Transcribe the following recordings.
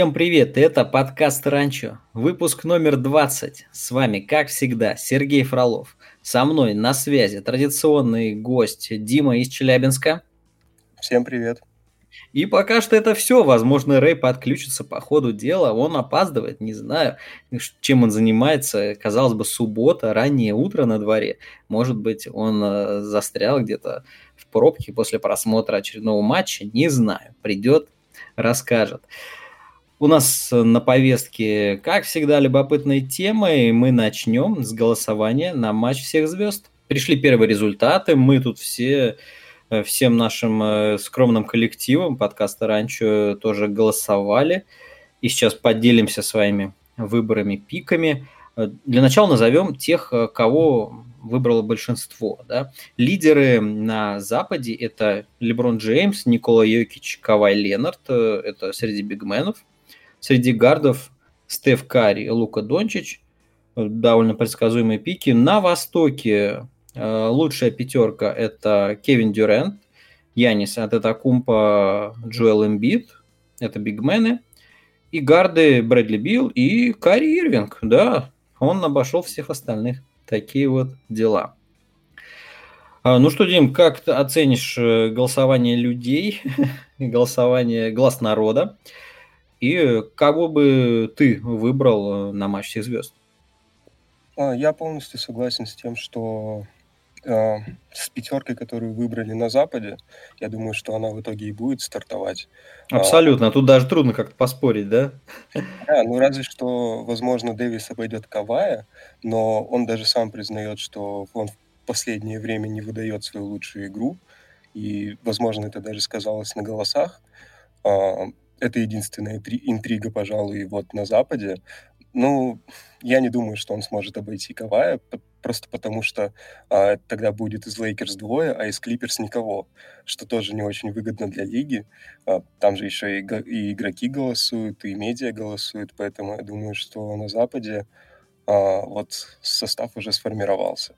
Всем привет, это подкаст Ранчо, выпуск номер 20. С вами, как всегда, Сергей Фролов. Со мной на связи традиционный гость Дима из Челябинска. Всем привет. И пока что это все. Возможно, Рэй подключится по ходу дела. Он опаздывает, не знаю, чем он занимается. Казалось бы, суббота, раннее утро на дворе. Может быть, он э, застрял где-то в пробке после просмотра очередного матча. Не знаю. Придет, расскажет. У нас на повестке, как всегда, любопытные темы, и мы начнем с голосования на матч всех звезд. Пришли первые результаты, мы тут все Э, всем нашим э, скромным коллективам подкаста раньше тоже голосовали. И сейчас поделимся своими выборами, пиками. Э, для начала назовем тех, кого выбрало большинство. Да? Лидеры на Западе – это Леброн Джеймс, Никола Йокич, Кавай Ленард. Это среди бигменов. Среди гардов Стеф Карри, Лука Дончич. Довольно предсказуемые пики. На Востоке Э, лучшая пятерка – это Кевин Дюрент, Янис Атетакумпа, Джоэл Эмбит, это бигмены, и гарды Брэдли Билл и Кари Ирвинг, да, он обошел всех остальных. Такие вот дела. А, ну что, Дим, как ты оценишь э, голосование людей, голосование глаз народа, и кого бы ты выбрал э, на матч всех звезд? А, я полностью согласен с тем, что э, с пятеркой, которую выбрали на Западе, я думаю, что она в итоге и будет стартовать. А, Абсолютно, а, тут даже трудно как-то поспорить, да? Да, ну разве что, возможно, Дэвис обойдет Кавая, но он даже сам признает, что он в последнее время не выдает свою лучшую игру, и, возможно, это даже сказалось на голосах. А, это единственная интрига, пожалуй, вот на Западе. Ну, я не думаю, что он сможет обойти Кавайя, просто потому что а, тогда будет из Лейкерс двое, а из Клиперс никого, что тоже не очень выгодно для лиги. А, там же еще и, и игроки голосуют, и медиа голосуют, поэтому я думаю, что на Западе а, вот состав уже сформировался.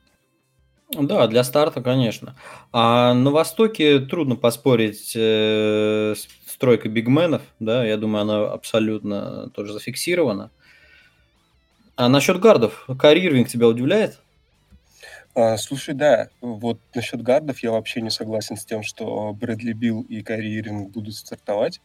Да, для старта, конечно. А на Востоке трудно поспорить э, с тройкой бигменов, да, я думаю, она абсолютно тоже зафиксирована. А насчет гардов, Кари тебя удивляет? А, слушай, да, вот насчет гардов я вообще не согласен с тем, что Брэдли Билл и Кари Ирвинг будут стартовать.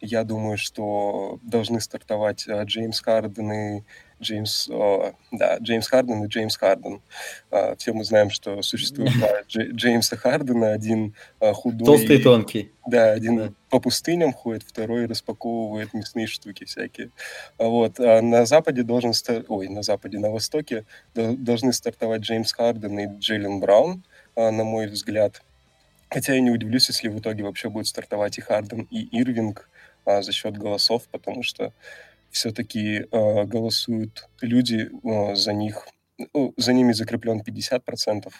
Я думаю, что должны стартовать а, Джеймс Харден и Джеймс, о, да, Джеймс Харден и Джеймс Харден. А, все мы знаем, что существует два Джеймса Хардена, один а, худой. Толстый и тонкий. Да, один да. по пустыням ходит, второй распаковывает мясные штуки всякие. А вот, а на Западе должен, стар... ой, на Западе, на Востоке должны стартовать Джеймс Харден и Джейлен Браун, а, на мой взгляд. Хотя я не удивлюсь, если в итоге вообще будет стартовать и Харден, и Ирвинг а, за счет голосов, потому что все-таки э, голосуют люди э, за них, ну, за ними закреплен 50%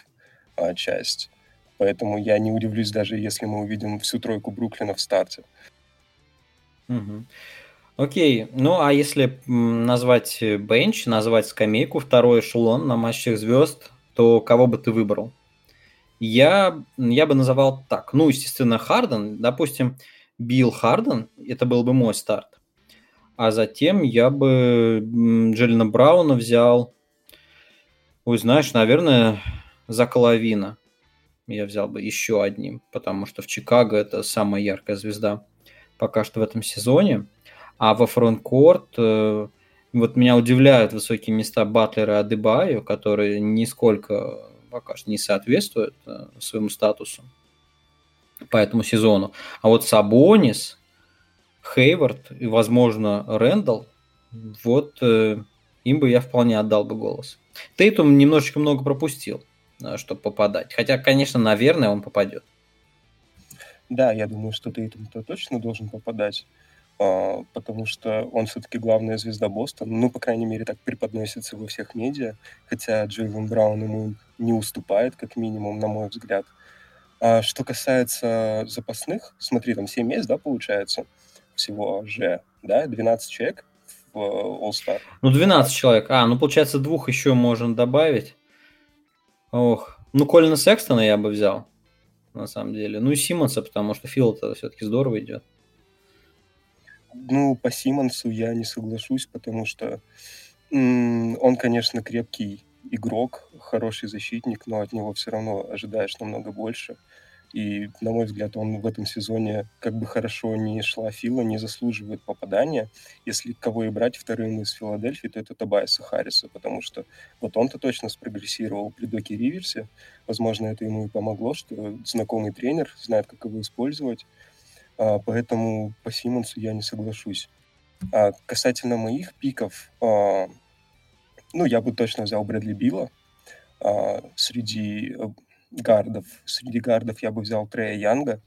э, часть. Поэтому я не удивлюсь, даже если мы увидим всю тройку Бруклина в старте. Угу. Окей, ну а если назвать бенч, назвать скамейку, второй эшелон на матчах звезд, то кого бы ты выбрал? Я, я бы называл так. Ну, естественно, Харден. Допустим, Билл Харден, это был бы мой старт. А затем я бы Джелина Брауна взял. Ой, знаешь, наверное, за Коловина я взял бы еще одним, потому что в Чикаго это самая яркая звезда пока что в этом сезоне. А во фронткорт э, вот меня удивляют высокие места Батлера и Адебаю, которые нисколько пока что не соответствуют э, своему статусу по этому сезону. А вот Сабонис, Хейвард и, возможно, Рэндалл, вот э, им бы я вполне отдал бы голос. Тейтум немножечко много пропустил, э, чтобы попадать. Хотя, конечно, наверное, он попадет. Да, я думаю, что Тейтум-то точно должен попадать, э, потому что он все-таки главная звезда Бостона. Ну, по крайней мере, так преподносится во всех медиа. Хотя Джейлен Браун ему не уступает, как минимум, на мой взгляд. А что касается запасных, смотри, там 7 мест, да, получается? Всего же, да, 12 человек в э, All-Star. Ну, 12 человек. А, ну, получается, двух еще можно добавить. Ох, ну, Колина Секстона я бы взял, на самом деле. Ну, и Симмонса, потому что Фил это все-таки здорово идет. Ну, по Симонсу я не соглашусь, потому что он, конечно, крепкий игрок, хороший защитник, но от него все равно ожидаешь намного больше. И, на мой взгляд, он в этом сезоне, как бы хорошо не шла Фила, не заслуживает попадания. Если кого и брать вторым из Филадельфии, то это Табайса Харриса, потому что вот он-то точно спрогрессировал при Доке Риверсе. Возможно, это ему и помогло, что знакомый тренер знает, как его использовать. А, поэтому по Симонсу я не соглашусь. А касательно моих пиков, а, ну, я бы точно взял Брэдли Билла. А, среди э, гардов, среди гардов я бы взял Трея Янга.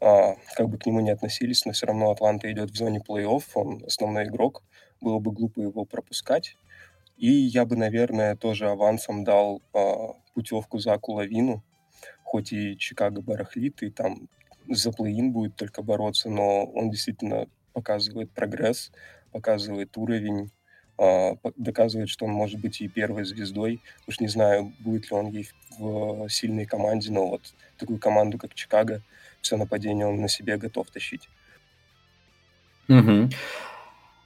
А, как бы к нему не относились, но все равно Атланта идет в зоне плей-офф, он основной игрок. Было бы глупо его пропускать. И я бы, наверное, тоже авансом дал а, путевку Заку Лавину, хоть и Чикаго барахлит, и там за плей-ин будет только бороться, но он действительно показывает прогресс, показывает уровень, доказывает, что он может быть и первой звездой. Уж не знаю, будет ли он ей в сильной команде, но вот такую команду, как Чикаго, все нападение он на себе готов тащить. Угу.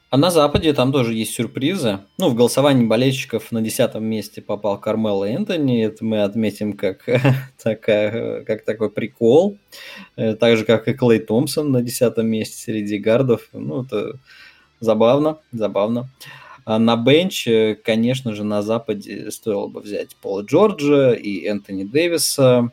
А на Западе там тоже есть сюрпризы. Ну, в голосовании болельщиков на десятом месте попал Кармело Энтони. Это мы отметим как, такая, как такой прикол. Э, так же, как и Клей Томпсон на десятом месте среди гардов. Ну, это забавно, забавно. А на бенч, конечно же, на Западе стоило бы взять Пола Джорджа и Энтони Дэвиса.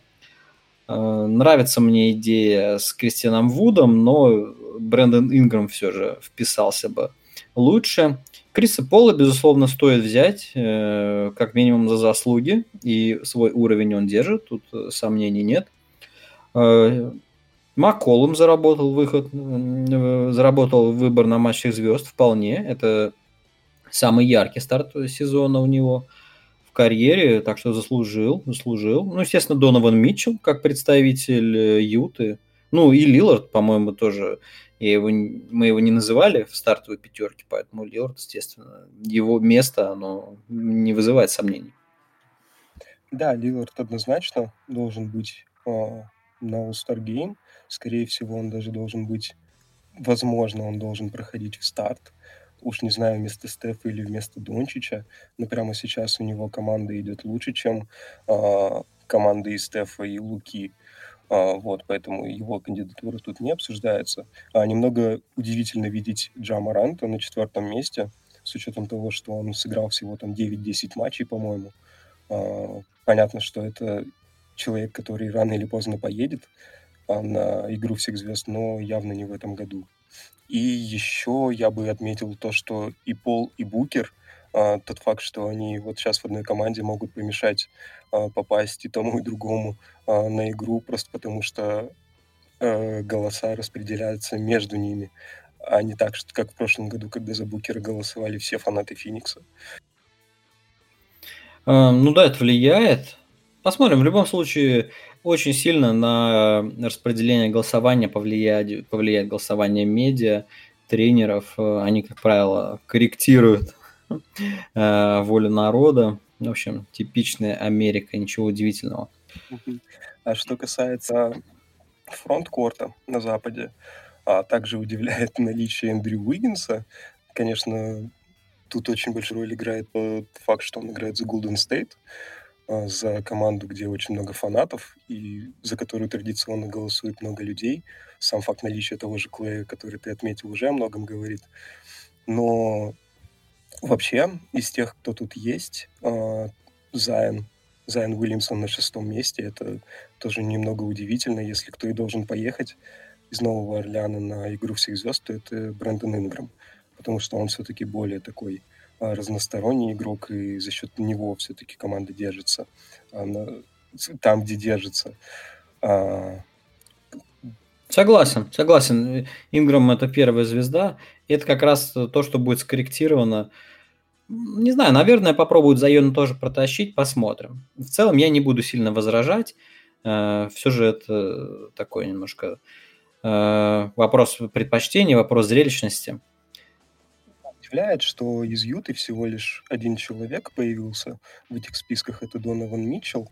Э, нравится мне идея с Кристианом Вудом, но Брэндон Инграм все же вписался бы лучше. Криса Пола, безусловно, стоит взять, э, как минимум за заслуги, и свой уровень он держит, тут э, сомнений нет. Макколум заработал выход, заработал выбор на матчах звезд вполне. Это самый яркий старт сезона у него в карьере, так что заслужил, заслужил. Ну, естественно, Донован Митчелл как представитель э, Юты. Ну, и Лилард, по-моему, тоже. Я его, мы его не называли в стартовой пятерке, поэтому Лилард, естественно, его место, оно не вызывает сомнений. Да, Лилард однозначно должен быть э, на All-Star Game. Скорее всего, он даже должен быть, возможно, он должен проходить в старт уж не знаю, вместо Стефа или вместо Дончича, но прямо сейчас у него команда идет лучше, чем э, команда и Стефа, и Луки. А, вот, поэтому его кандидатура тут не обсуждается. А, немного удивительно видеть Джама Ранта на четвертом месте, с учетом того, что он сыграл всего там 9-10 матчей, по-моему. А, понятно, что это человек, который рано или поздно поедет на игру всех звезд, но явно не в этом году. И еще я бы отметил то, что и Пол, и Букер, а, тот факт, что они вот сейчас в одной команде могут помешать а, попасть и тому, и другому а, на игру, просто потому что а, голоса распределяются между ними, а не так, что, как в прошлом году, когда за Букера голосовали все фанаты Феникса. А, ну да, это влияет. Посмотрим. В любом случае, очень сильно на распределение голосования повлияет, повлияет голосование медиа, тренеров. Они, как правило, корректируют э, волю народа. В общем, типичная Америка, ничего удивительного. А что касается фронткорта на Западе, а также удивляет наличие Эндрю Уиггинса. Конечно, тут очень большую роль играет тот факт, что он играет за Golden State. А, за команду, где очень много фанатов и за которую традиционно голосует много людей. Сам факт наличия того же Клея, который ты отметил, уже о многом говорит. Но вообще из тех, кто тут есть, а, Зайн, Зайн Уильямсон на шестом месте, это тоже немного удивительно. Если кто и должен поехать из Нового Орлеана на игру всех звезд, то это Брэндон Инграм, потому что он все-таки более такой разносторонний игрок, и за счет него все-таки команда держится она, там, где держится. А, согласен, согласен. Инграм это первая звезда. Это как раз то, что будет скорректировано. Не знаю, наверное, попробуют Зайона тоже протащить, посмотрим. В целом я не буду сильно возражать. А, Все же это такой немножко вопрос предпочтения, вопрос зрелищности удивляет, что из Юты всего лишь один человек появился в этих списках, это Донован Митчелл,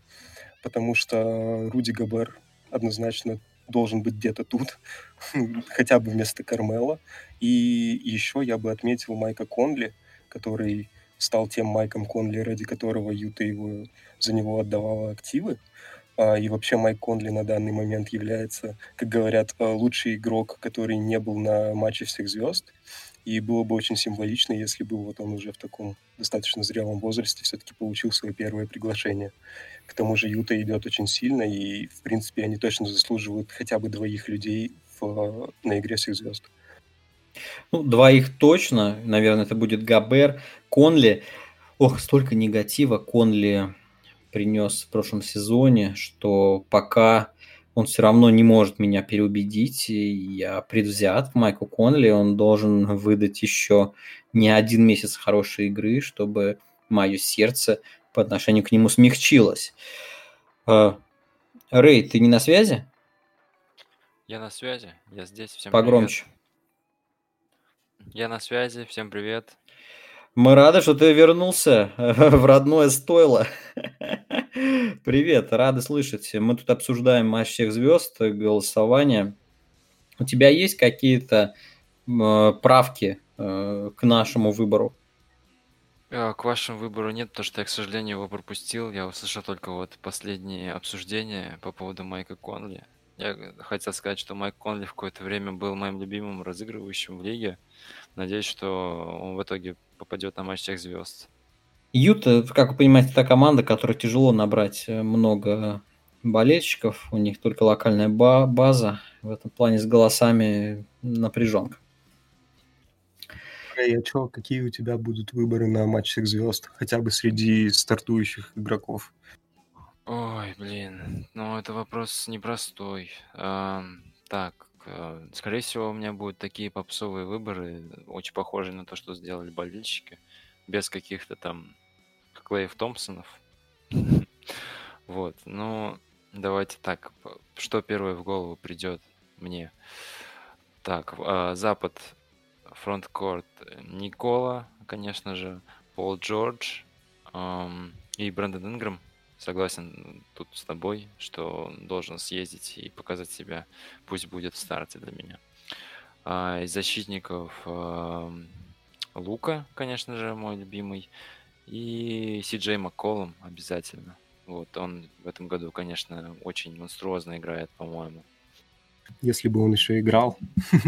потому что Руди Габер однозначно должен быть где-то тут, хотя бы вместо Кармела. И еще я бы отметил Майка Конли, который стал тем Майком Конли, ради которого Юта его, за него отдавала активы. А, и вообще Майк Конли на данный момент является, как говорят, э, лучший игрок, который не был на матче всех звезд. И было бы очень символично, если бы вот он уже в таком достаточно зрелом возрасте все-таки получил свое первое приглашение. К тому же Юта идет очень сильно, и, в принципе, они точно заслуживают хотя бы двоих людей в, на игре всех звезд. Ну, двоих точно. Наверное, это будет Габер, Конли. Ох, столько негатива Конли принес в прошлом сезоне, что пока он все равно не может меня переубедить. Я предвзят в Майку Конли. Он должен выдать еще не один месяц хорошей игры, чтобы мое сердце по отношению к нему смягчилось. А, Рэй, ты не на связи? Я на связи, я здесь. Всем Погромче. Привет. Я на связи, всем привет. Мы рады, что ты вернулся в родное стойло. Привет, рады слышать. Мы тут обсуждаем матч всех звезд, голосование. У тебя есть какие-то э, правки э, к нашему выбору? Э, к вашему выбору нет, потому что я, к сожалению, его пропустил. Я услышал только вот последние обсуждения по поводу Майка Конли. Я хотел сказать, что Майк Конли в какое-то время был моим любимым разыгрывающим в лиге. Надеюсь, что он в итоге попадет на матч всех звезд. Юта, как вы понимаете, та команда, которой тяжело набрать э, много болельщиков. У них только локальная база. В этом плане с голосами напряженка. Рэй, а что, какие у тебя будут выборы на матч всех звезд? Хотя бы среди стартующих игроков. Ой, блин, ну это вопрос непростой. А, так, э, скорее всего, у меня будут такие попсовые выборы, очень похожие на то, что сделали болельщики, без каких-то там Клейв Томпсонов. Вот, ну, давайте так, что первое в голову придет мне? Так, а, Запад, фронткорт Никола, конечно же, Пол Джордж и Брэндон Ингрэм – согласен тут с тобой, что должен съездить и показать себя. Пусть будет в старте для меня. А из защитников э, Лука, конечно же, мой любимый. И Си-Джей Макколом обязательно. Вот, он в этом году, конечно, очень монструозно играет, по-моему. Если бы он еще играл.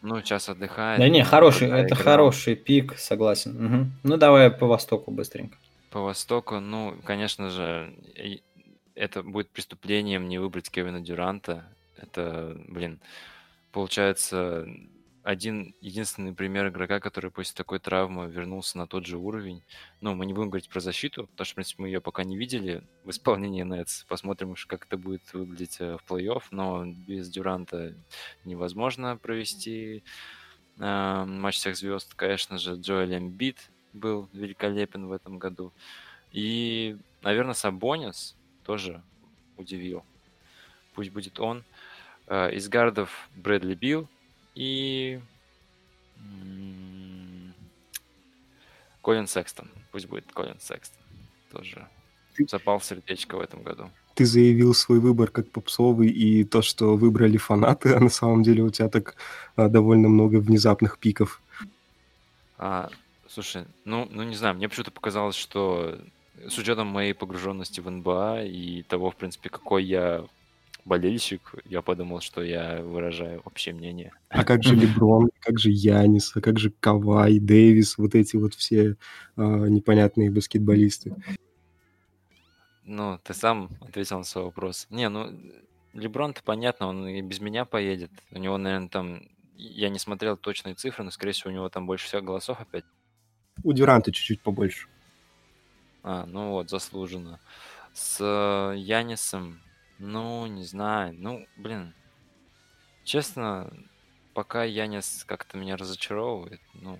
Ну, сейчас отдыхает. Да не, хороший, это играл. хороший пик, согласен. Угу. Ну, давай по Востоку быстренько. По Востоку, ну, конечно же, это будет преступлением не выбрать Кевина Дюранта. Это, блин, получается один единственный пример игрока, который после такой травмы вернулся на тот же уровень. Ну, мы не будем говорить про защиту, потому что, в принципе, мы ее пока не видели в исполнении Нетс. Посмотрим, как это будет выглядеть э, в плей-офф, но без Дюранта невозможно провести э, матч всех звезд. Конечно же, Джоэль Эмбит был великолепен в этом году. И, наверное, Сабонис тоже удивил. Пусть будет он. Э, из гардов Брэдли Билл и Колин Секстон. Пусть будет Колин Секстон. Тоже запал в сердечко в этом году. Ты заявил свой выбор как попсовый, и то, что выбрали фанаты, а на самом деле у тебя так а, довольно много внезапных пиков. А, Слушай, ну, ну не знаю, мне почему-то показалось, что с учетом моей погруженности в НБА и того, в принципе, какой я болельщик, я подумал, что я выражаю общее мнение. А как же Леброн, как же Янис, а как же Кавай, Дэвис, вот эти вот все э, непонятные баскетболисты? Ну, ты сам ответил на свой вопрос. Не, ну, Леброн-то понятно, он и без меня поедет. У него, наверное, там... Я не смотрел точные цифры, но, скорее всего, у него там больше всех голосов опять. У Дюранта чуть-чуть побольше. А, ну вот, заслуженно. С э, Янисом, ну, не знаю. Ну, блин, честно, пока Янис как-то меня разочаровывает, ну...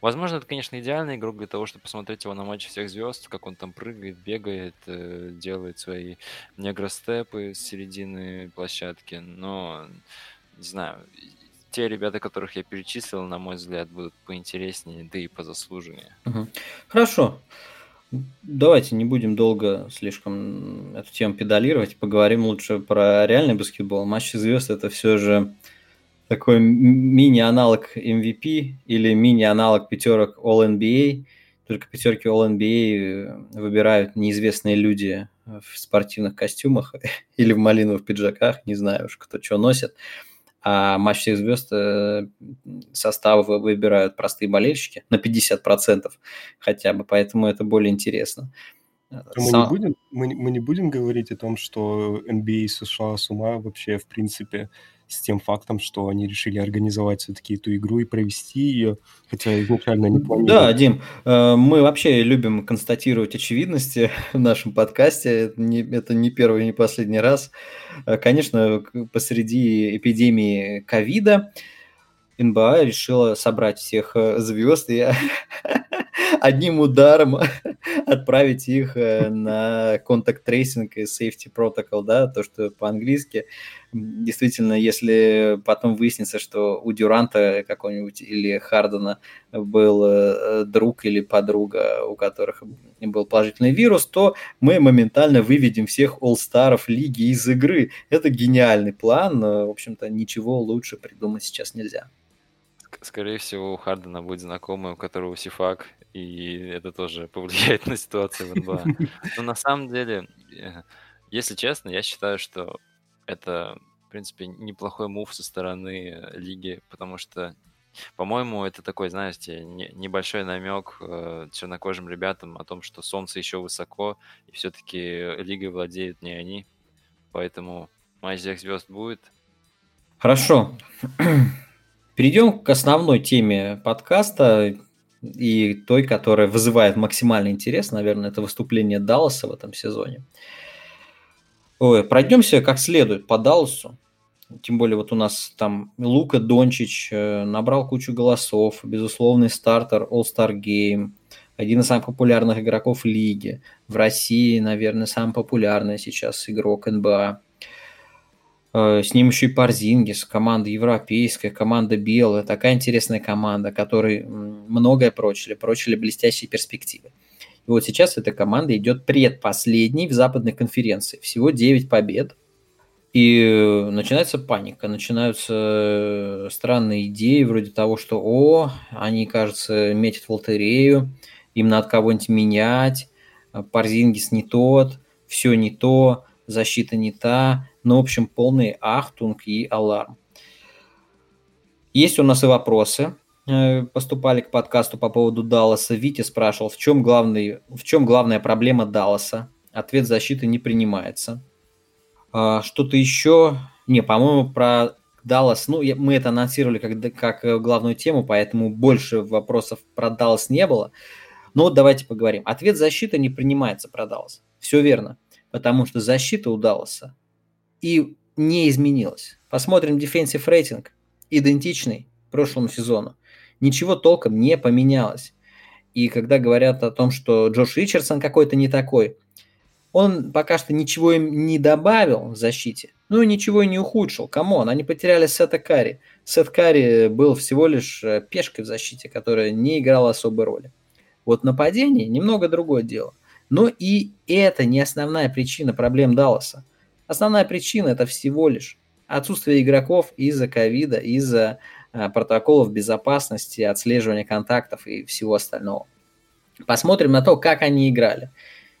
Возможно, это, конечно, идеальный игрок для того, чтобы посмотреть его на матче всех звезд, как он там прыгает, бегает, э, делает свои негростепы с середины площадки, но, не знаю, те ребята, которых я перечислил, на мой взгляд, будут поинтереснее, да и позаслуженнее. Угу. Хорошо. Давайте не будем долго слишком эту тему педалировать, поговорим лучше про реальный баскетбол. Матчи звезд это все же такой мини-аналог MVP или мини-аналог пятерок All-NBA. Только пятерки All-NBA выбирают неизвестные люди в спортивных костюмах или в малиновых пиджаках, не знаю уж, кто что носит. А матч всех звезд э, составы выбирают простые болельщики на 50% хотя бы, поэтому это более интересно. Мы, Сам... не будем, мы, мы не будем говорить о том, что NBA США с ума вообще, в принципе, с тем фактом, что они решили организовать все-таки эту игру и провести ее, хотя изначально не планировали. Да, Дим, э, мы вообще любим констатировать очевидности в нашем подкасте. Это не, это не первый, не последний раз. Э, конечно, посреди эпидемии ковида НБА решила собрать всех э, звезд и одним ударом отправить их э, на contact tracing и safety protocol, да, то, что по-английски. Действительно, если потом выяснится, что у Дюранта какого-нибудь или Хардена был э, друг или подруга, у которых был положительный вирус, то мы моментально выведем всех all-star ов лиги из игры. Это гениальный план, в общем-то, ничего лучше придумать сейчас нельзя скорее всего, у Хардена будет знакомый, у которого сифак, и это тоже повлияет на ситуацию в НБА. Но на самом деле, э, если честно, я считаю, что это, в принципе, неплохой мув со стороны лиги, потому что, по-моему, это такой, знаете, небольшой намек э, чернокожим ребятам о том, что солнце еще высоко, и все-таки лигой владеют не они. Поэтому матч всех звезд будет. Хорошо. Перейдем к основной теме подкаста и той, которая вызывает максимальный интерес, наверное, это выступление Далласа в этом сезоне. Ой, пройдемся как следует по Далласу. Тем более вот у нас там Лука Дончич э, набрал кучу голосов, безусловный стартер All-Star Game, один из самых популярных игроков лиги. В России, наверное, самый популярный сейчас игрок НБА. Э, с ним еще и Парзингис, команда европейская, команда белая, такая интересная команда, которой многое прочили, прочили блестящие перспективы. И вот сейчас эта команда идет предпоследней в западной конференции. Всего 9 побед. И начинается паника, начинаются э, странные идеи вроде того, что о, они, кажется, метят в лотерею, им надо кого-нибудь менять, Парзингис не тот, все не то, защита не та, ну, в общем, полный ахтунг и аларм. Есть у нас и вопросы. Э, поступали к подкасту по поводу Далласа. Витя спрашивал, в чем, главный, в чем главная проблема Далласа? Ответ защиты не принимается. А, что-то еще? Не, по-моему, про Даллас, ну, мы это анонсировали как, как э, главную тему, поэтому больше вопросов про Даллас не было. Но вот давайте поговорим. Ответ защиты не принимается про Даллас. Все верно, потому что защита у Далласа и не изменилось. Посмотрим defensive rating, идентичный прошлому сезону. Ничего толком не поменялось. И когда говорят о том, что Джош Ричардсон какой-то не такой, он пока что ничего им не добавил в защите, ну и ничего и не ухудшил. Come on, они потеряли Сета Карри. Сет Карри был всего лишь э, пешкой в защите, которая не играла особой роли. Вот нападение немного другое дело. Но и это не основная причина проблем Далласа. Основная причина это всего лишь отсутствие игроков из-за ковида, из-за а, протоколов безопасности, отслеживания контактов и всего остального. Посмотрим на то, как они играли.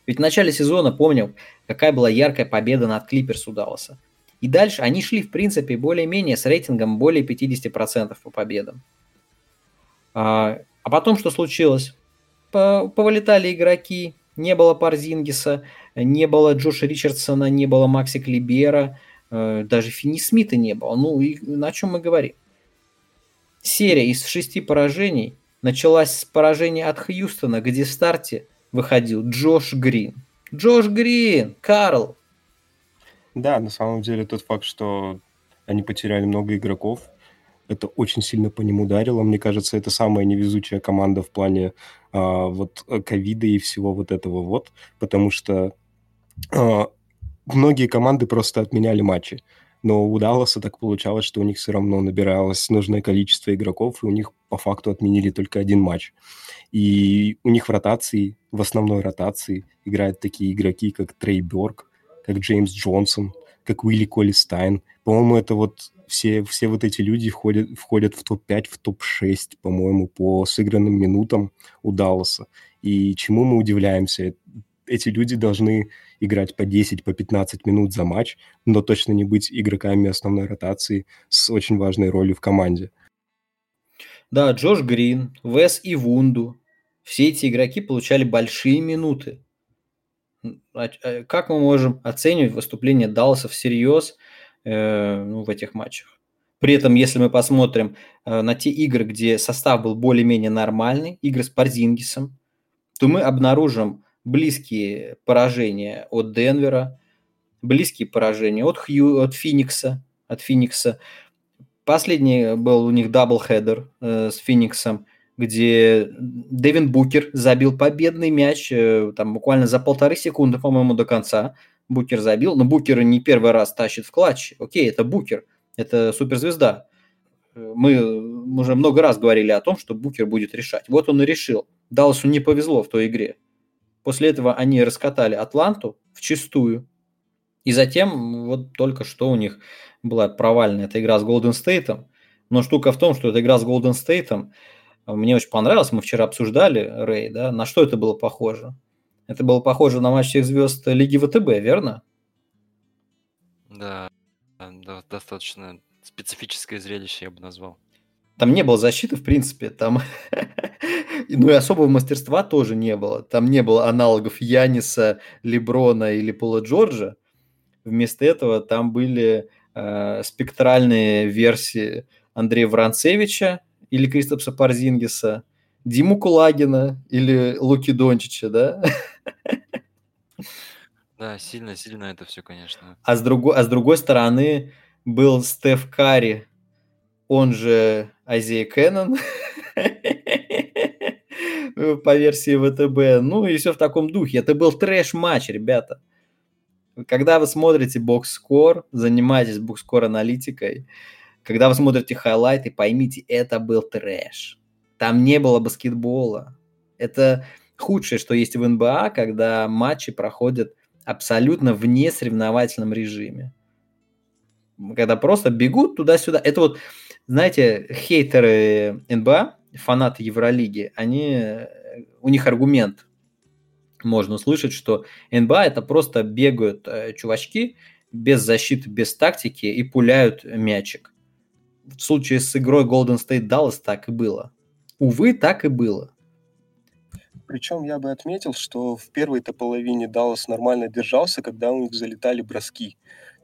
Ведь в начале сезона, помним, какая была яркая победа над Клиперс у Далласа. И дальше они шли, в принципе, более-менее с рейтингом более 50% по победам. А, а потом что случилось? Повылетали игроки, не было Парзингиса, не было Джоша Ричардсона, не было Макси Клибера, э, даже Фини Смита не было. Ну, и на чем мы говорим? Серия из шести поражений началась с поражения от Хьюстона, где в старте выходил Джош Грин. Джош Грин, Карл. Да, на самом деле тот факт, что они потеряли много игроков, это очень сильно по ним ударило. Мне кажется, это самая невезучая команда в плане а, вот ковида и всего вот этого вот, потому что многие команды просто отменяли матчи. но у Далласа так получалось, что у них все равно набиралось нужное количество игроков, и у них по факту отменили только один матч. И у них в ротации, в основной ротации играют такие игроки, как Трей Бёрк, как Джеймс Джонсон, как Уилли Колли Стайн. По-моему, это вот все, все вот эти люди входят, входят в топ-5, в топ-6, по-моему, по сыгранным минутам у Далласа. И чему мы удивляемся? Эти люди должны играть по 10, по 15 минут за матч, но точно не быть игроками основной ротации с очень важной ролью в команде. Да, Джош Грин, Вес и Вунду. Все эти игроки получали большие минуты. А, а как мы можем оценивать выступление Далласа всерьез э, ну, в этих матчах? При этом, если мы посмотрим э, на те игры, где состав был более-менее нормальный, игры с Парзингисом, то мы обнаружим близкие поражения от Денвера, близкие поражения от, Хью, от Феникса, от Феникса. Последний был у них doubleheader э, с Фениксом, где Дэвин Букер забил победный мяч э, там буквально за полторы секунды, по-моему, до конца. Букер забил, но Букер не первый раз тащит в клатч. Окей, это Букер, это суперзвезда. Мы уже много раз говорили о том, что Букер будет решать. Вот он и решил. Далласу не повезло в той игре. После этого они раскатали Атланту в чистую. И затем вот только что у них была провальная эта игра с Голден Стейтом. Но штука в том, что эта игра с Голден Стейтом мне очень понравилась. Мы вчера обсуждали, Рэй, да, на что это было похоже? Это было похоже на матч всех звезд Лиги ВТБ, верно? Да, да достаточно специфическое зрелище, я бы назвал. Там не было защиты, в принципе, там ну и особого мастерства тоже не было. Там не было аналогов Яниса, Леброна или Пола Джорджа. Вместо этого там были э, спектральные версии Андрея Вранцевича или Кристопса Парзингиса, Диму Кулагина или Луки Дончича, да? Да, сильно-сильно это все, конечно. А с, другой, а с другой стороны был Стеф Карри, он же Азия Кэннон, по версии ВТБ. Ну и все в таком духе. Это был трэш-матч, ребята. Когда вы смотрите бокс-скор, занимаетесь бокс-скор аналитикой, когда вы смотрите хайлайты, поймите, это был трэш. Там не было баскетбола. Это худшее, что есть в НБА, когда матчи проходят абсолютно вне соревновательном режиме. Когда просто бегут туда-сюда. Это вот, знаете, хейтеры НБА, фанаты Евролиги, они, у них аргумент можно услышать, что НБА это просто бегают э, чувачки без защиты, без тактики и пуляют мячик. В случае с игрой Golden State Dallas так и было. Увы, так и было. Причем я бы отметил, что в первой-то половине Даллас нормально держался, когда у них залетали броски.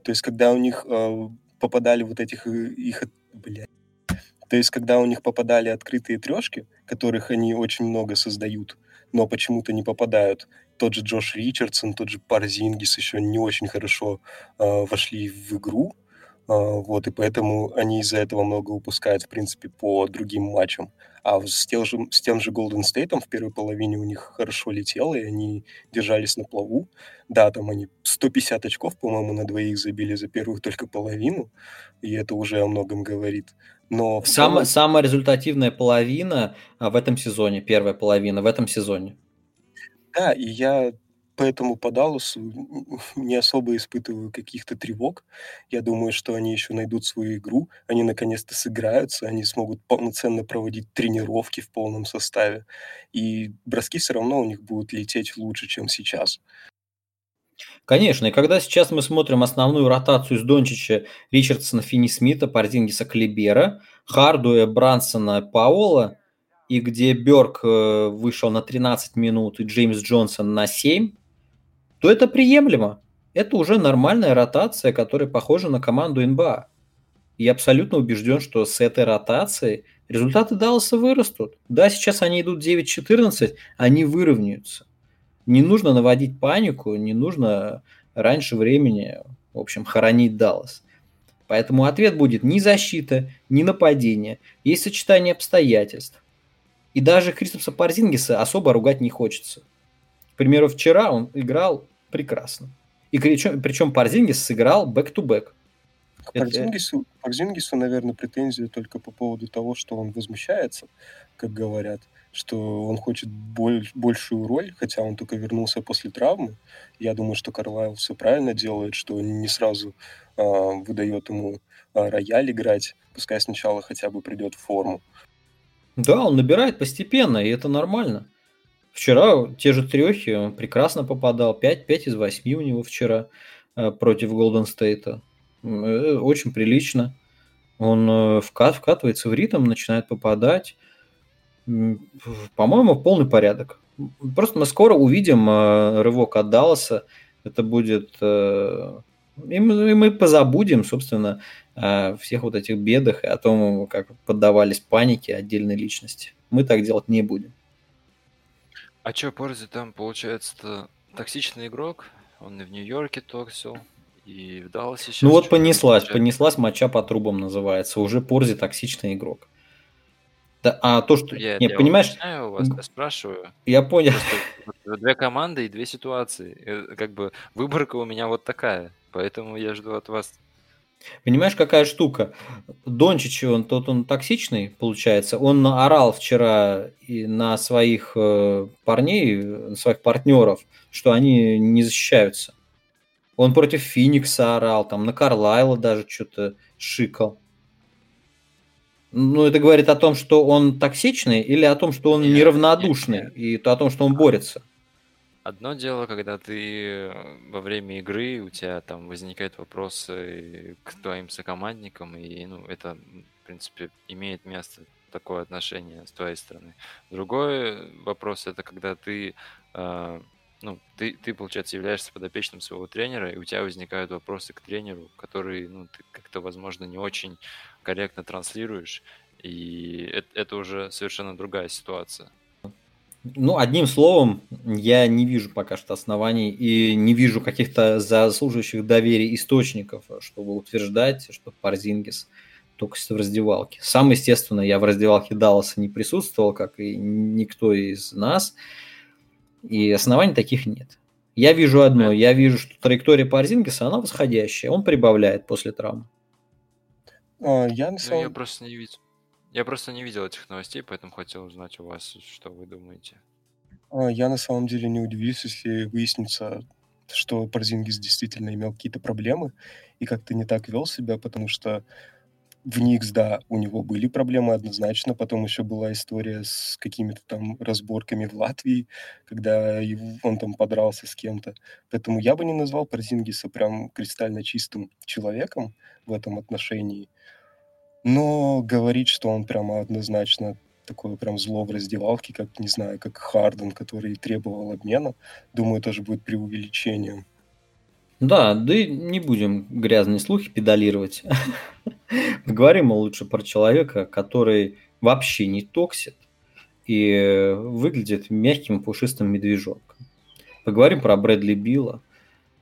То есть, когда у них э, попадали вот этих э, их... Блядь, то есть, когда у них попадали открытые трешки, которых они очень много создают, но почему-то не попадают, тот же Джош Ричардсон, тот же Парзингис еще не очень хорошо э, вошли в игру, э, вот, и поэтому они из-за этого много упускают, в принципе, по другим матчам. А с тем же, с тем же Golden State в первой половине у них хорошо летело, и они держались на плаву. Да, там они 150 очков, по-моему, на двоих забили за первую только половину, и это уже о многом говорит. Но целом... самая результативная половина а, в этом сезоне, первая половина в этом сезоне. Да, и я поэтому по Далласу не особо испытываю каких-то тревог. Я думаю, что они еще найдут свою игру, они наконец-то сыграются, они смогут полноценно проводить тренировки в полном составе. И броски все равно у них будут лететь лучше, чем сейчас. Конечно, и когда сейчас мы смотрим основную ротацию из Дончича, Ричардсона, Финни Смита, Пардингиса, Клибера, Хардуя, Брансона, Паола, и где Берг э, вышел на 13 минут и Джеймс Джонсон на 7, то это приемлемо. Это уже нормальная ротация, которая похожа на команду НБА. Я абсолютно убежден, что с этой ротацией результаты Далласа вырастут. Да, сейчас они идут 9-14, они выровняются не нужно наводить панику, не нужно раньше времени, в общем, хоронить Даллас. Поэтому ответ будет ни защита, ни нападение. Есть сочетание обстоятельств. И даже Кристопса Парзингиса особо ругать не хочется. К примеру, вчера он играл прекрасно. И причем, причем Парзингис сыграл back-to-back. К Порзингису, Порзингису, наверное, претензия только по поводу того, что он возмущается, как говорят, что он хочет боль, большую роль, хотя он только вернулся после травмы. Я думаю, что Карлайл все правильно делает, что не сразу э, выдает ему э, рояль играть, пускай сначала хотя бы придет в форму. Да, он набирает постепенно, и это нормально. Вчера те же трехи он прекрасно попадал. 5, 5 из 8 у него вчера э, против Голден Стейта. Э, очень прилично. Он э, вкат, вкатывается в ритм, начинает попадать. По-моему, полный порядок. Просто мы скоро увидим рывок от Далласа. Это будет... И мы позабудем, собственно, о всех вот этих бедах и о том, как поддавались панике отдельной личности. Мы так делать не будем. А что, Порзи там, получается, токсичный игрок? Он и в Нью-Йорке токсил, и в Далласе сейчас... Ну вот понеслась, понеслась моча по трубам называется. Уже Порзи токсичный игрок. Да, а то, что... Я, не, я понимаешь... Знаю, вас, я спрашиваю. Я понял. Просто две команды и две ситуации. Э, как бы выборка у меня вот такая. Поэтому я жду от вас Понимаешь, какая штука? Дончич, он тот он токсичный, получается. Он орал вчера и на своих э, парней, на своих партнеров, что они не защищаются. Он против Финикса орал, там на Карлайла даже что-то шикал. Ну, это говорит о том, что он токсичный или о том, что он неравнодушный, и то о том, что он борется? Одно дело, когда ты во время игры, у тебя там возникают вопросы к твоим сокомандникам, и ну, это, в принципе, имеет место такое отношение с твоей стороны. Другой вопрос это когда ты, э, ну, ты, ты, получается, являешься подопечным своего тренера, и у тебя возникают вопросы к тренеру, которые, ну, ты как-то, возможно, не очень корректно транслируешь, и это, это уже совершенно другая ситуация. Ну, одним словом, я не вижу пока что оснований и не вижу каких-то заслуживающих доверия источников, чтобы утверждать, что Парзингис только в раздевалке. Сам, естественно, я в раздевалке Далласа не присутствовал, как и никто из нас, и оснований таких нет. Я вижу одно, я вижу, что траектория Парзингиса, она восходящая, он прибавляет после травмы. А, я, на самом... я просто не видел. Я просто не видел этих новостей, поэтому хотел узнать у вас, что вы думаете. А, я на самом деле не удивлюсь, если выяснится, что Парзингис действительно имел какие-то проблемы и как-то не так вел себя, потому что в Никс, да, у него были проблемы однозначно. Потом еще была история с какими-то там разборками в Латвии, когда он там подрался с кем-то. Поэтому я бы не назвал Парзингиса прям кристально чистым человеком в этом отношении. Но говорить, что он прямо однозначно такое прям зло в раздевалке, как, не знаю, как Харден, который требовал обмена, думаю, тоже будет преувеличением. Да, да и не будем грязные слухи педалировать. Поговорим лучше про человека, который вообще не токсит и выглядит мягким пушистым медвежонком. Поговорим про Брэдли Билла,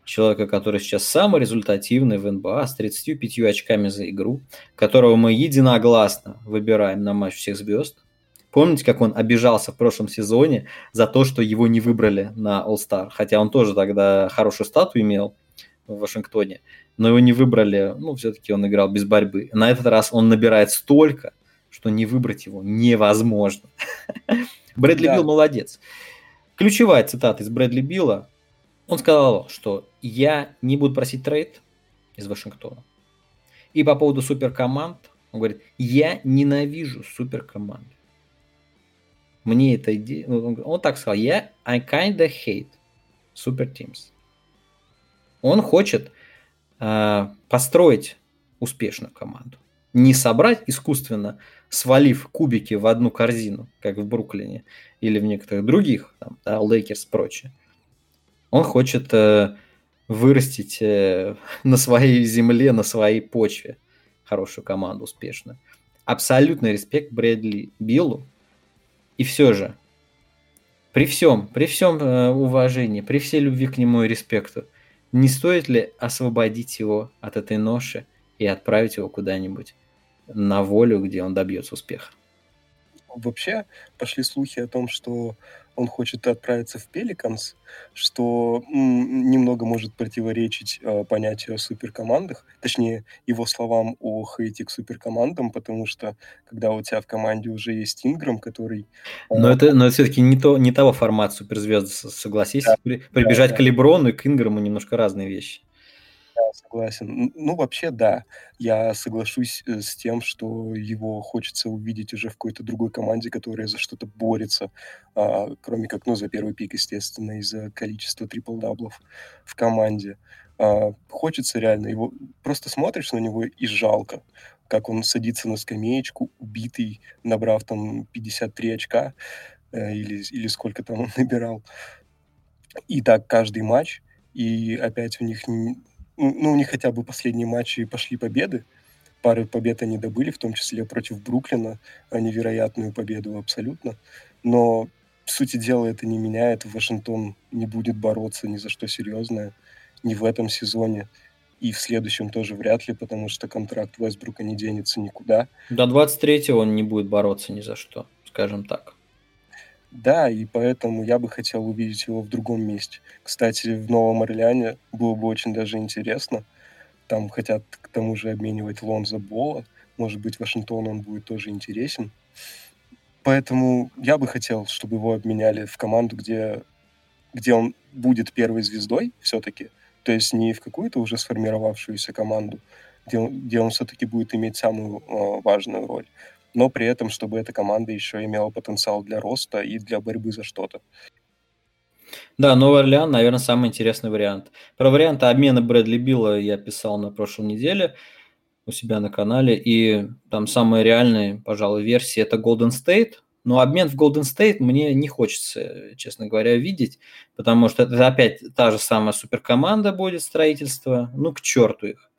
человека, который сейчас самый результативный в НБА с 35 очками за игру, которого мы единогласно выбираем на матч всех звезд. Помните, как он обижался в прошлом сезоне за то, что его не выбрали на All-Star? Хотя он тоже тогда хорошую стату имел в Вашингтоне, но его не выбрали, ну, все-таки он играл без борьбы. На этот раз он набирает столько, что не выбрать его невозможно. Брэдли Билл молодец. Ключевая цитата из Брэдли Билла он сказал, что я не буду просить трейд из Вашингтона. И по поводу суперкоманд, он говорит, я ненавижу суперкоманды. Мне эта идея... Ну, он так сказал, я I kinda hate super teams. Он хочет э, построить успешную команду. Не собрать искусственно, свалив кубики в одну корзину, как в Бруклине или в некоторых других, там, да, Лейкерс и прочее он хочет э, вырастить э, на своей земле, на своей почве хорошую команду, успешную. Абсолютный респект Брэдли Биллу. И все же, при всем, при всем э, уважении, при всей любви к нему и респекту, не стоит ли освободить его от этой ноши и отправить его куда-нибудь на волю, где он добьется успеха? вообще пошли слухи о том, что он хочет отправиться в Пеликанс, что немного может противоречить э, понятию о суперкомандах, точнее, его словам о хейте к суперкомандам, потому что когда у тебя в команде уже есть Инграм, который... Э, но это, но это все-таки не, то, не того формата суперзвезды, согласись. Да, Прибежать да, к Леброну и к Инграму немножко разные вещи. Согласен. Ну, вообще, да. Я соглашусь э, с тем, что его хочется увидеть уже в какой-то другой команде, которая за что-то борется, а, кроме как, ну, за первый пик, естественно, из-за количества трипл-даблов в команде. А, хочется реально его... Просто смотришь на него и жалко, как он садится на скамеечку, убитый, набрав там 53 очка, э, или, или сколько там он набирал. И так каждый матч, и опять у них ну, у них хотя бы последние матчи пошли победы. Пары побед они добыли, в том числе против Бруклина, невероятную победу абсолютно. Но, в сути дела, это не меняет. Вашингтон не будет бороться ни за что серьезное ни в этом сезоне. И в следующем тоже вряд ли, потому что контракт Вестбрука не денется никуда. До 23-го он не будет бороться ни за что, скажем так. Да, и поэтому я бы хотел увидеть его в другом месте. Кстати, в Новом Орлеане было бы очень даже интересно. Там хотят к тому же обменивать Лонза Бола. Может быть, Вашингтон он будет тоже интересен. Поэтому я бы хотел, чтобы его обменяли в команду, где, где он будет первой звездой все-таки. То есть не в какую-то уже сформировавшуюся команду, где он, где он все-таки будет иметь самую э, важную роль но при этом, чтобы эта команда еще имела потенциал для роста и для борьбы за что-то. Да, Новый Орлеан, наверное, самый интересный вариант. Про варианты обмена Брэдли Билла я писал на прошлой неделе у себя на канале, и там самая реальная, пожалуй, версия – это Golden State, но обмен в Golden State мне не хочется, честно говоря, видеть, потому что это опять та же самая суперкоманда будет строительство, ну к черту их.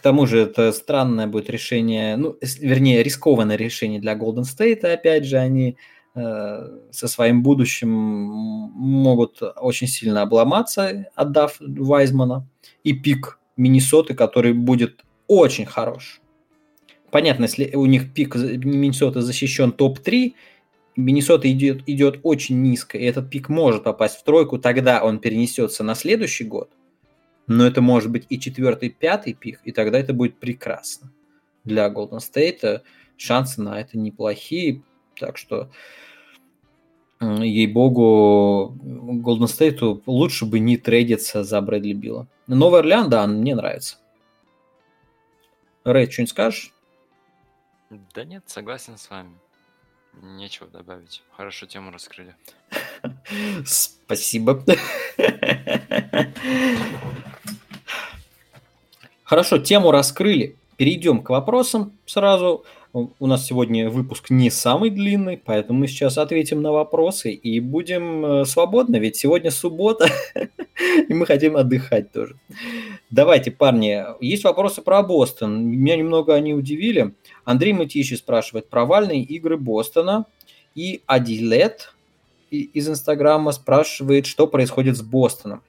К тому же это странное будет решение, ну, вернее, рискованное решение для Golden State. Опять же, они э, со своим будущим могут очень сильно обломаться, отдав Вайзмана. И пик Миннесоты, который будет очень хорош. Понятно, если у них пик Миннесоты защищен топ-3, Миннесота идет, идет очень низко, и этот пик может попасть в тройку, тогда он перенесется на следующий год но это может быть и четвертый, пятый пик, и тогда это будет прекрасно. Для Golden State шансы на это неплохие, так что ей-богу, Golden State лучше бы не трейдиться за Брэдли Билла. Новый Орлеан, да, мне нравится. Рэй, что-нибудь скажешь? Да нет, согласен с вами. Нечего добавить. Хорошо тему раскрыли. Спасибо. Хорошо, тему раскрыли. Перейдем к вопросам сразу. У нас сегодня выпуск не самый длинный, поэтому мы сейчас ответим на вопросы и будем э, свободны, ведь сегодня суббота, и мы хотим отдыхать тоже. Давайте, парни, есть вопросы про Бостон. Меня немного они удивили. Андрей Матищи спрашивает, провальные игры Бостона и Адилет из Инстаграма спрашивает, что происходит с Бостоном.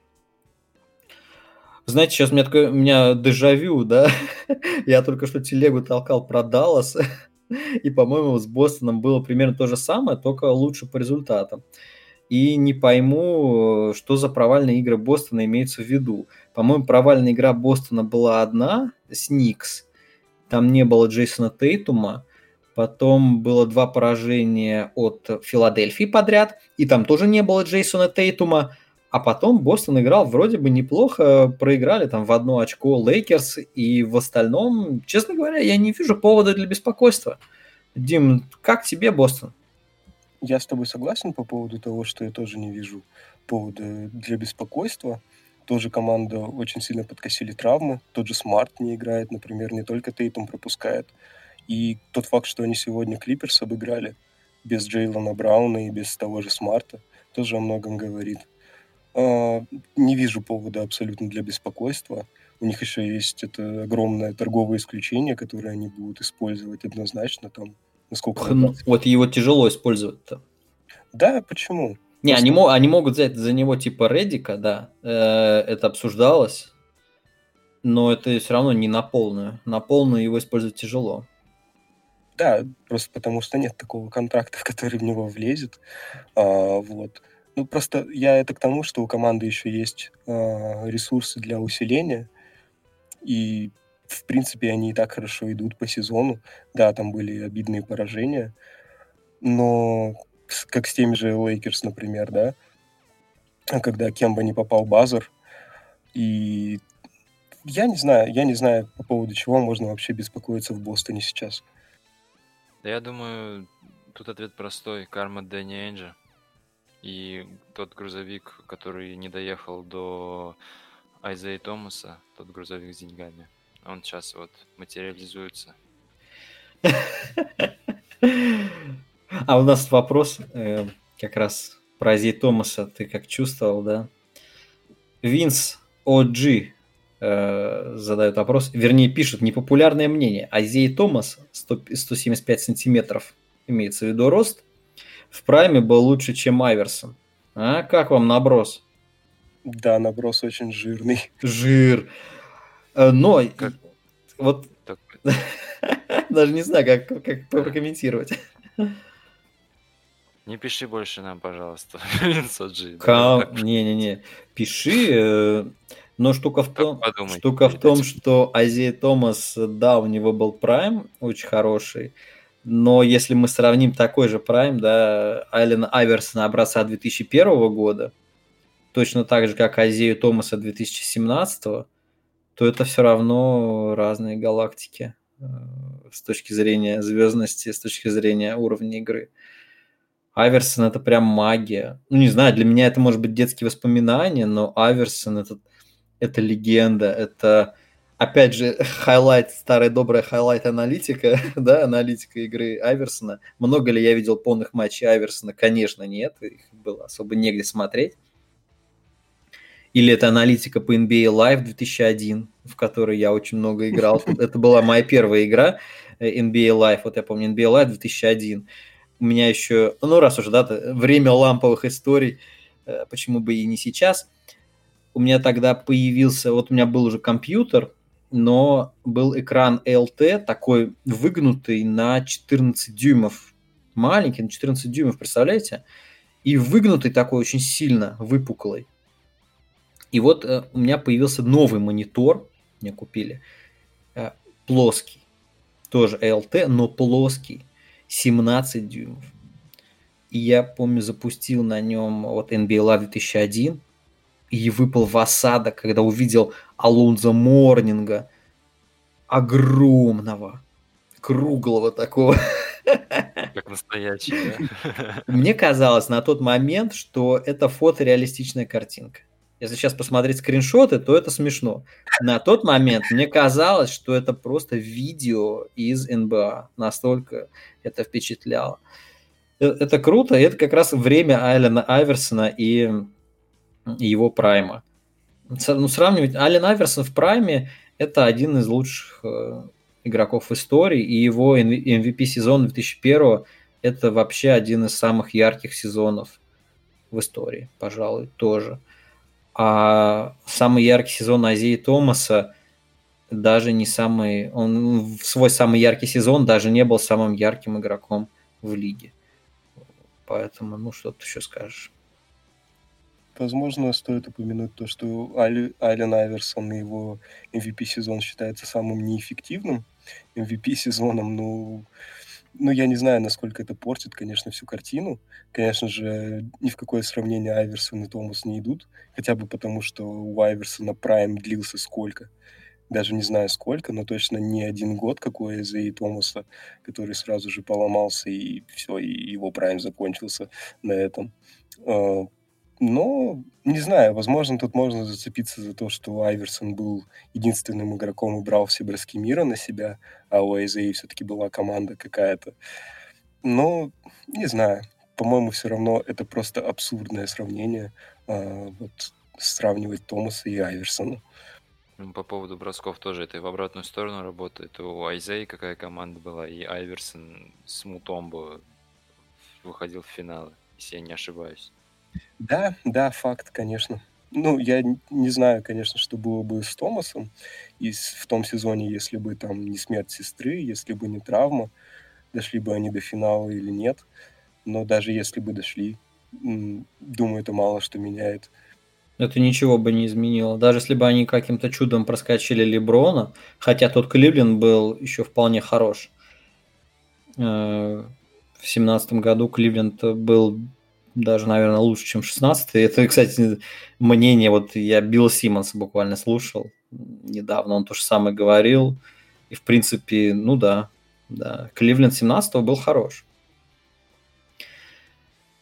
Знаете, сейчас у меня, такое, у меня дежавю, да? Я только что телегу толкал про Даллас, и, по-моему, с Бостоном было примерно то же самое, только лучше по результатам. И не пойму, что за провальные игры Бостона имеются в виду. По-моему, провальная игра Бостона была одна с Никс. Там не было Джейсона Тейтума. Потом было два поражения от Филадельфии подряд. И там тоже не было Джейсона Тейтума. А потом Бостон играл вроде бы неплохо, проиграли там в одно очко Лейкерс, и в остальном, честно говоря, я не вижу повода для беспокойства. Дим, как тебе Бостон? Я с тобой согласен по поводу того, что я тоже не вижу повода для беспокойства. Тоже команда очень сильно подкосили травмы. Тот же Смарт не играет, например, не только Тейтум пропускает. И тот факт, что они сегодня Клиперс обыграли без Джейлона Брауна и без того же Смарта, тоже о многом говорит. А, не вижу повода абсолютно для беспокойства. У них еще есть это огромное торговое исключение, которое они будут использовать однозначно там. Насколько ну, вот его тяжело использовать-то. Да, почему? Не, они, они могут взять за него типа Редика, да, э, это обсуждалось, но это все равно не на полную. На полную его использовать тяжело. Да, просто потому что нет такого контракта, который в него влезет. А, вот. Ну, просто я это к тому, что у команды еще есть а, ресурсы для усиления, и, в принципе, они и так хорошо идут по сезону. Да, там были обидные поражения, но как с теми же Лейкерс, например, да, когда Кемба не попал buzzer, и я не знаю, я не знаю, по поводу чего можно вообще беспокоиться в Бостоне сейчас. Да я думаю, тут ответ простой. Карма Дэнни Энджи. И тот грузовик, который не доехал до Айзея Томаса, тот грузовик с деньгами, он сейчас вот материализуется. А у нас вопрос э, как раз про Айзея Томаса. Ты как чувствовал, да? Винс OG э, задает вопрос, вернее пишет непопулярное мнение. Айзей Томас 100, 175 сантиметров, имеется в виду рост, в прайме был лучше, чем Айверсон. А как вам наброс? Да, наброс очень жирный. Жир. Э, но как? вот даже не знаю, как, как прокомментировать. Не пиши больше нам, пожалуйста, Не-не-не, пиши. Э, но штука в том, штука в том, что Азия Томас, да, у него был прайм очень хороший, но если мы сравним такой же прайм, да, Айлена Айверсона образца 2001 года, точно так же, как Айзею Томаса 2017, то это все равно разные галактики э, с точки зрения звездности, с точки зрения уровня игры. Айверсон это прям магия. Ну, не знаю, для меня это может быть детские воспоминания, но Айверсон это, это легенда, это опять же, highlight, старая добрая highlight-аналитика, да, аналитика игры Айверсона. Много ли я видел полных матчей Айверсона? Конечно, нет, их было особо негде смотреть. Или это аналитика по NBA Live 2001, в которой я очень много играл. Это была моя первая игра э, NBA Live, вот я помню, NBA Live 2001. У меня еще, ну раз уже, да, время ламповых историй, э, почему бы и не сейчас. У меня тогда появился, вот у меня был уже компьютер, но был экран LT такой выгнутый на 14 дюймов. Маленький, на 14 дюймов, представляете? И выгнутый такой очень сильно, выпуклый. И вот э, у меня появился новый монитор, мне купили, э, плоский. Тоже LT, но плоский, 17 дюймов. И я, помню, запустил на нем вот NBA Live 2001, и выпал в осадок, когда увидел Алонза Морнинга, огромного, круглого такого. Как настоящий, да? Мне казалось на тот момент, что это фотореалистичная картинка. Если сейчас посмотреть скриншоты, то это смешно. На тот момент мне казалось, что это просто видео из НБА. Настолько это впечатляло. Э, это круто, и это как раз время Айлена Айверсона и его прайма. Ну, сравнивать Ален Айверсон в прайме – это один из лучших э, игроков истории, и его MVP сезон 2001 – это вообще один из самых ярких сезонов в истории, пожалуй, тоже. А самый яркий сезон Азии Томаса даже не самый... Он в свой самый яркий сезон даже не был самым ярким игроком в лиге. Поэтому, ну, что ты еще скажешь? Возможно, стоит упомянуть то, что Али, Ален Айверсон и его MVP-сезон считается самым неэффективным MVP-сезоном. Ну, ну, я не знаю, насколько это портит, конечно, всю картину. Конечно же, ни в какое сравнение Айверсон и Томас не идут, хотя бы потому, что у Айверсона прайм длился сколько. Даже не знаю сколько, но точно не один год, как у Эза и Томаса, который сразу же поломался, и все, и его прайм закончился на этом. Но, не знаю, возможно, тут можно зацепиться за то, что Айверсон был единственным игроком и брал все броски мира на себя, а у Айзеи все-таки была команда какая-то. Но, не знаю, по-моему, все равно это просто абсурдное сравнение, а, вот, сравнивать Томаса и Айверсона. Ну, по поводу бросков тоже это и в обратную сторону работает. У Айзей какая команда была, и Айверсон с Мутомбо выходил в финалы, если я не ошибаюсь. Да, да, факт, конечно. Ну, я не знаю, конечно, что было бы с Томасом и в том сезоне, если бы там не смерть сестры, если бы не травма. дошли бы они до финала или нет. Но даже если бы дошли, думаю, это мало что меняет. Это ничего бы не изменило. Даже если бы они каким-то чудом проскочили Леброна, хотя тот Кливленд был еще вполне хорош. Э, в семнадцатом году Кливленд был даже, наверное, лучше, чем 16 Это, кстати, мнение, вот я Билла Симмонса буквально слушал недавно, он то же самое говорил. И, в принципе, ну да, да, Кливленд 17 был хорош.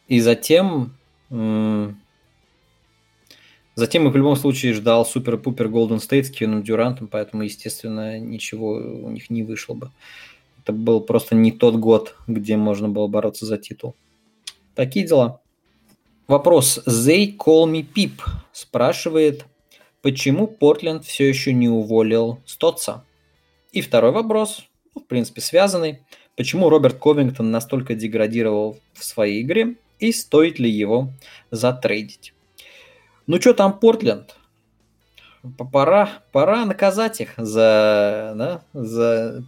И затем, затем их в любом случае ждал супер-пупер Голден Стейт с Кевином Дюрантом, поэтому, естественно, ничего у них не вышло бы. Это был просто не тот год, где можно было бороться за титул. Такие дела. Вопрос. They call me Pip спрашивает, почему Портленд все еще не уволил Стотса? И второй вопрос, ну, в принципе, связанный. Почему Роберт Ковингтон настолько деградировал в своей игре и стоит ли его затрейдить? Ну что там Портленд? Пора, пора наказать их за, да, за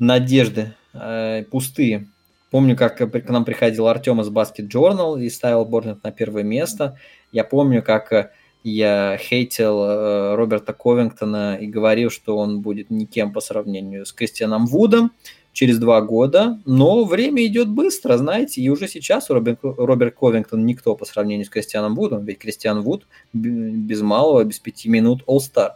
надежды э, пустые. Помню, как к нам приходил Артем из Basket Journal и ставил Борнет на первое место. Я помню, как э, я хейтил э, Роберта Ковингтона и говорил, что он будет никем по сравнению с Кристианом Вудом через два года. Но время идет быстро, знаете, и уже сейчас Роберт, Роберт Ковингтон никто по сравнению с Кристианом Вудом, ведь Кристиан Вуд без малого, без пяти минут All-Star.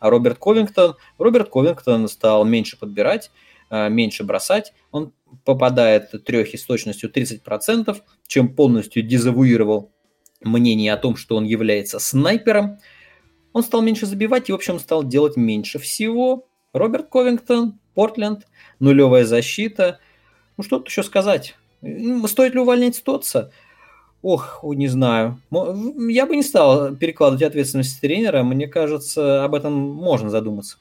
А Роберт Ковингтон, Роберт Ковингтон стал меньше подбирать, меньше бросать. Он попадает трехи с точностью 30%, чем полностью дезавуировал мнение о том, что он является снайпером. Он стал меньше забивать и, в общем, стал делать меньше всего. Роберт Ковингтон, Портленд, нулевая защита. Ну, что тут еще сказать? Стоит ли увольнять Стотса? Ох, не знаю. Я бы не стал перекладывать ответственность тренера. Мне кажется, об этом можно задуматься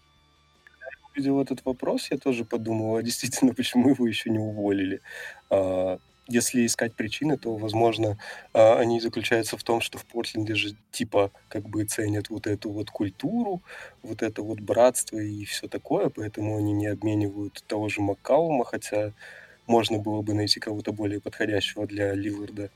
увидел этот вопрос, я тоже подумал, а действительно, почему его еще не уволили? А, если искать причины, то, возможно, а, они заключаются в том, что в Портленде же типа как бы ценят вот эту вот культуру, вот это вот братство и все такое, поэтому они не обменивают того же Маккаума, хотя можно было бы найти кого-то более подходящего для Лиларда.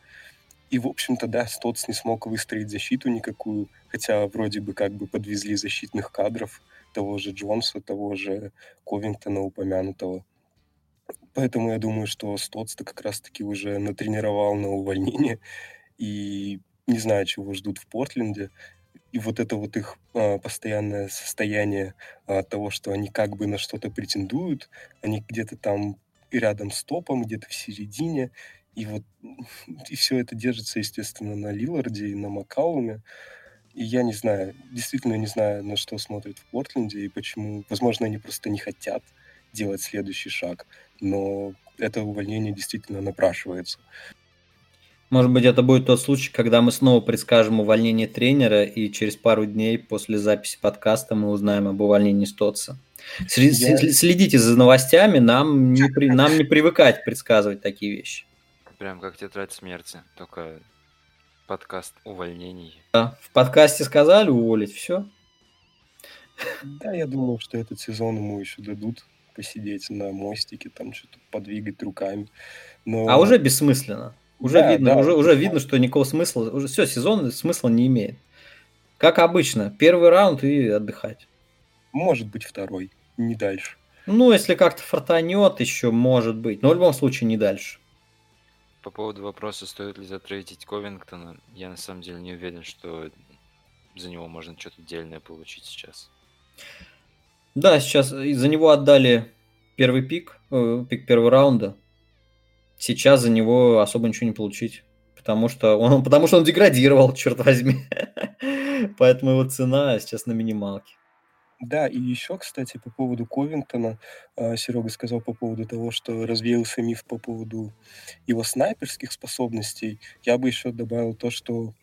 И, в общем-то, да, Стотс не смог выстроить защиту никакую, хотя вроде бы как бы подвезли защитных кадров – того же Джонса, того же Ковингтона упомянутого. Поэтому я думаю, что Стотс-то как раз-таки уже натренировал на увольнение. И не знаю, чего ждут в Портленде. И вот это вот их а, постоянное состояние а, того, что они как бы на что-то претендуют, они где-то там рядом с топом, где-то в середине. И вот и все это держится, естественно, на Лиларде и на Макалуме. И я не знаю, действительно не знаю, на что смотрят в Портленде и почему. Возможно, они просто не хотят делать следующий шаг, но это увольнение действительно напрашивается. Может быть, это будет тот случай, когда мы снова предскажем увольнение тренера, и через пару дней после записи подкаста мы узнаем об увольнении Стотса. Я... Следите за новостями, нам не, при... нам не привыкать предсказывать такие вещи. Прям как тетрадь смерти, только подкаст увольнений. Да, в подкасте сказали уволить, все. Да, я думал, что этот сезон ему еще дадут посидеть на мостике, там что-то подвигать руками. Но... А уже бессмысленно. Уже да, видно, да, уже, уже видно, что никакого смысла, уже все, сезон смысла не имеет. Как обычно, первый раунд и отдыхать. Может быть второй, не дальше. Ну, если как-то фартанет еще, может быть. Но в любом случае не дальше. По поводу вопроса, стоит ли затрейдить Ковингтона, я на самом деле не уверен, что за него можно что-то отдельное получить сейчас. Да, сейчас за него отдали первый пик, э, пик первого раунда. Сейчас за него особо ничего не получить. Потому что он, потому что он деградировал, черт возьми. Поэтому его цена сейчас на минималке. Да, и еще, кстати, по поводу Ковингтона, а, Серега сказал по поводу того, что развеялся миф по поводу его снайперских способностей. Я бы еще добавил то, что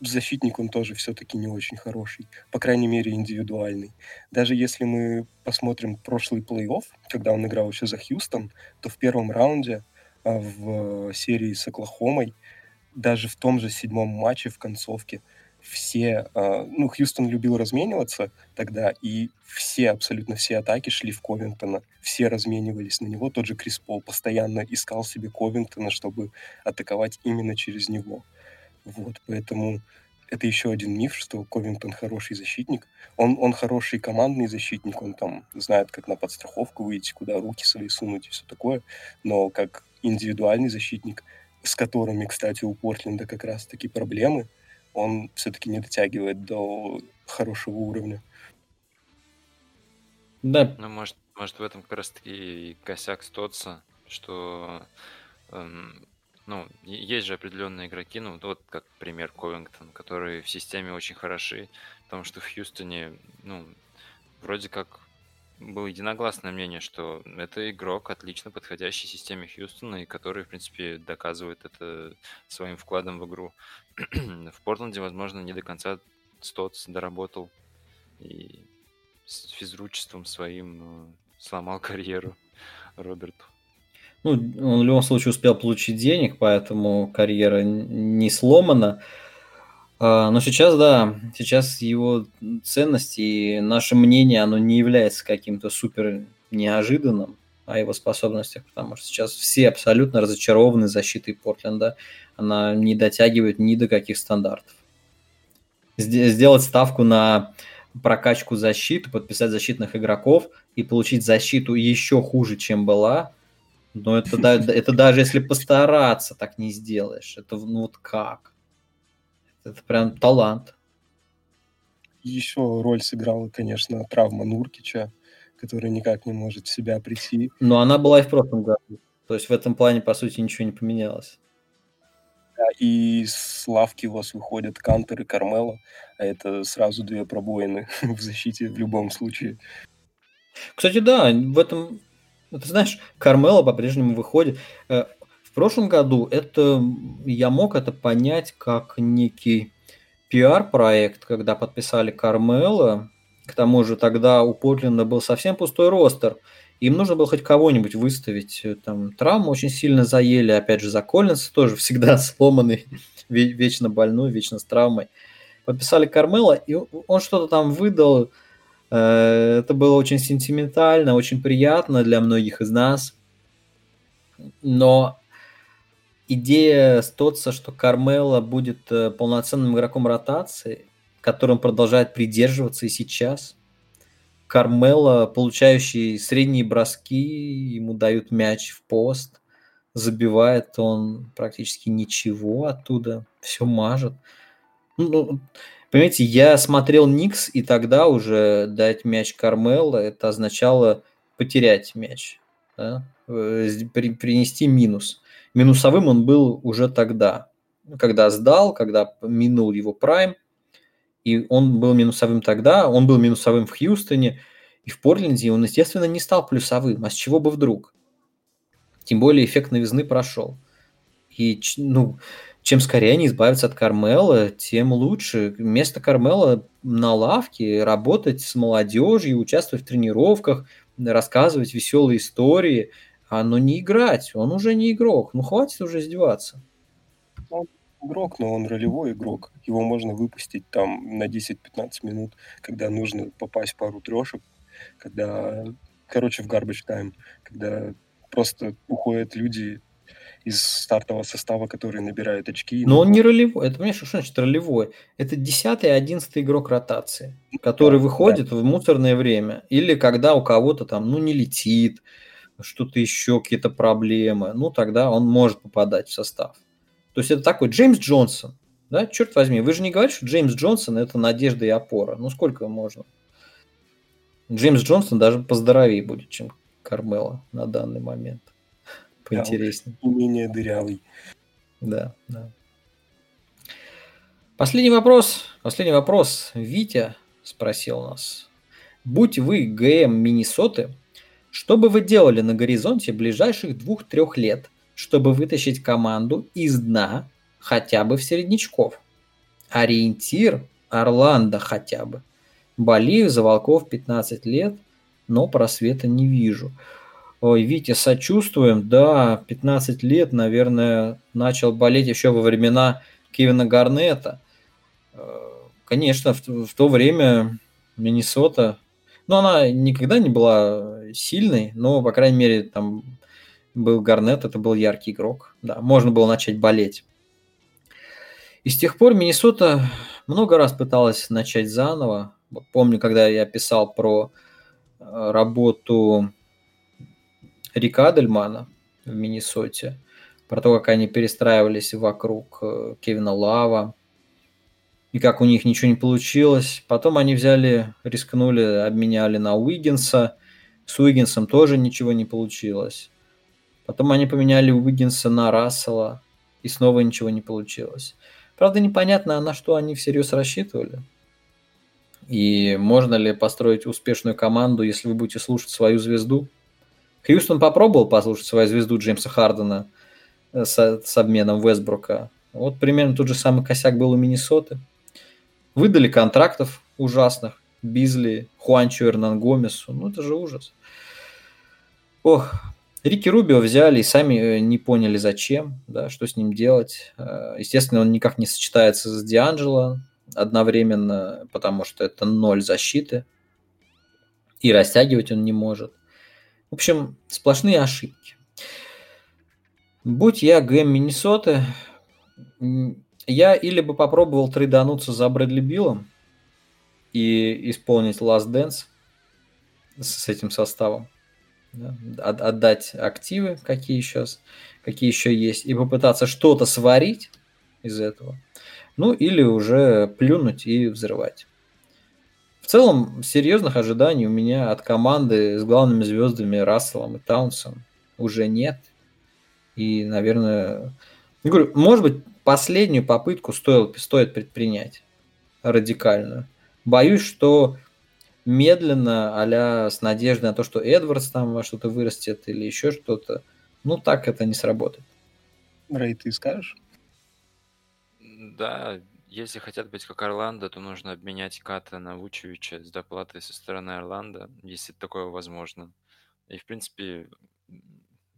защитник он тоже все-таки не очень хороший, по крайней мере индивидуальный. Даже если мы посмотрим прошлый плей-офф, когда он играл еще за Хьюстон, то в первом раунде а, в серии с Оклахомой, даже в том же седьмом матче в концовке, все, э, ну, Хьюстон любил размениваться тогда, и все, абсолютно все атаки шли в Ковингтона, все разменивались на него, тот же Крис Пол постоянно искал себе Ковингтона, чтобы атаковать именно через него. Вот, поэтому это еще один миф, что Ковингтон хороший защитник. Он, он хороший командный защитник, он там знает, как на подстраховку выйти, куда руки свои сунуть и все такое. Но как индивидуальный защитник, с которыми, кстати, у Портленда как раз-таки проблемы, он все-таки не дотягивает до хорошего уровня. Да. Ну, может, может в этом как раз-таки косяк Стотса, что эм, ну, есть же определенные игроки, ну, вот как пример Ковингтон, которые в системе очень хороши, потому что в Хьюстоне, ну, вроде как было единогласное мнение, что это игрок, отлично подходящий системе Хьюстона, и который, в принципе, доказывает это своим вкладом в игру. в Портленде, возможно, не до конца Стотс доработал и с физручеством своим э, сломал карьеру Роберту. Ну, он в любом случае успел получить денег, поэтому карьера не сломана. А, но сейчас, да, сейчас его ценность и наше мнение, оно не является каким-то супер неожиданным о его способностях, потому что сейчас все абсолютно разочарованы защитой Портленда. Она не дотягивает ни до каких стандартов. Сделать ставку на прокачку защиты, подписать защитных игроков и получить защиту еще хуже, чем была, но это, это даже если постараться, так не сделаешь. Это ну вот как? Это прям талант. Еще роль сыграла, конечно, травма Нуркича, который никак не может в себя прийти. Но она была и в прошлом году. То есть в этом плане, по сути, ничего не поменялось. Да, и с лавки у вас выходят Кантер и Кармела, а это сразу две пробоины в защите в любом случае. Кстати, да, в этом ты знаешь, Кармела по-прежнему выходит. Э, в прошлом году это я мог это понять как некий пиар-проект, когда подписали Кармела. К тому же тогда у Портленда был совсем пустой ростер. Им нужно было хоть кого-нибудь выставить. Там травмы очень сильно заели. Опять же, за Коллинса тоже всегда сломанный, вечно больной, вечно с травмой. Подписали Кармела, и он что-то там выдал Э, это было очень сентиментально, очень приятно для многих из нас. Но идея Стотса, что Кармела будет э, полноценным игроком ротации, которым продолжает придерживаться и сейчас. Кармела, получающий средние броски, ему дают мяч в пост, забивает он практически ничего оттуда, все мажет. Ну, Понимаете, я смотрел Никс, и тогда уже дать мяч Кармело, это означало потерять мяч, да? Э, при, принести минус. Минусовым он был уже тогда, когда сдал, когда минул его прайм, и он был минусовым тогда, он был минусовым в Хьюстоне, и в Портленде он, естественно, не стал плюсовым. А с чего бы вдруг? Тем более эффект новизны прошел. И, ну, чем скорее они избавятся от Кармела, тем лучше. Вместо Кармела на лавке работать с молодежью, участвовать в тренировках, рассказывать веселые истории, а но не играть. Он уже не игрок. Ну, хватит уже издеваться. Игрок, но он ролевой игрок. Его можно выпустить там на 10-15 минут, когда нужно попасть в пару трешек, когда, короче, в garbage time, когда просто уходят люди из стартового состава, который набирает очки. Но он не ролевой. Это, понимаешь, что значит ролевой? Это 10-11 игрок ротации, который да, выходит да. в мусорное время. Или когда у кого-то там, ну, не летит, что-то еще, какие-то проблемы. Ну, тогда он может попадать в состав. То есть это такой Джеймс Джонсон. Да, черт возьми, вы же не говорите, что Джеймс Джонсон это надежда и опора. Ну, сколько можно? Джеймс Джонсон даже поздоровее будет, чем Кармела на данный момент поинтереснее. И менее дырявый. Да, да. Последний вопрос. Последний вопрос. Витя спросил нас. Будь вы ГМ Миннесоты, что бы вы делали на горизонте ближайших двух-трех лет, чтобы вытащить команду из дна хотя бы в середнячков? Ориентир Орландо хотя бы. Болею за Волков 15 лет, но просвета не вижу. Ой, Витя, сочувствуем. Да, 15 лет, наверное, начал болеть еще во времена Кевина Гарнета. Э, конечно, в, в то время Миннесота, ну, она никогда не была сильной, но, по крайней мере, там был Гарнет, это был яркий игрок. Да, можно было начать болеть. И с тех пор Миннесота много раз пыталась начать заново. Помню, когда я писал про э, работу Рика Адельмана в Миннесоте, про то, как они перестраивались вокруг э, Кевина Лава, и как у них ничего не получилось. Потом они взяли, рискнули, обменяли на Уиггинса. С Уиггинсом тоже ничего не получилось. Потом они поменяли Уиггинса на Рассела, и снова ничего не получилось. Правда, непонятно, на что они всерьез рассчитывали. И можно ли построить успешную команду, если вы будете слушать свою звезду? Хьюстон попробовал послушать свою звезду Джеймса Хардена э, с, с обменом Вестбрука. Вот примерно тот же самый косяк был у Миннесоты. Выдали контрактов ужасных. Бизли, Хуанчо, Эрнан Гомесу. Ну, это же ужас. Ох, Рики Рубио взяли и сами э, не поняли, зачем, да, что с ним делать. Э, естественно, он никак не сочетается с Дианджело одновременно, потому что это ноль защиты. И растягивать он не может. В общем, сплошные ошибки. Будь я ГМ Миннесоты, я или бы попробовал трейдануться за Брэдли Биллом и исполнить Last Dance с этим составом, да, отдать активы, какие сейчас, какие еще есть, и попытаться что-то сварить из этого. Ну, или уже плюнуть и взрывать. В целом, серьезных ожиданий у меня от команды с главными звездами Расселом и Таунсом уже нет. И, наверное, говорю, может быть, последнюю попытку стоило, стоит предпринять радикальную. Боюсь, что медленно, а с надеждой на то, что Эдвардс там во что-то вырастет или еще что-то, ну так это не сработает. Рэй, ты скажешь? Да, если хотят быть как Орландо, то нужно обменять Ката на Вучевича с доплатой со стороны Орландо, если такое возможно. И, в принципе,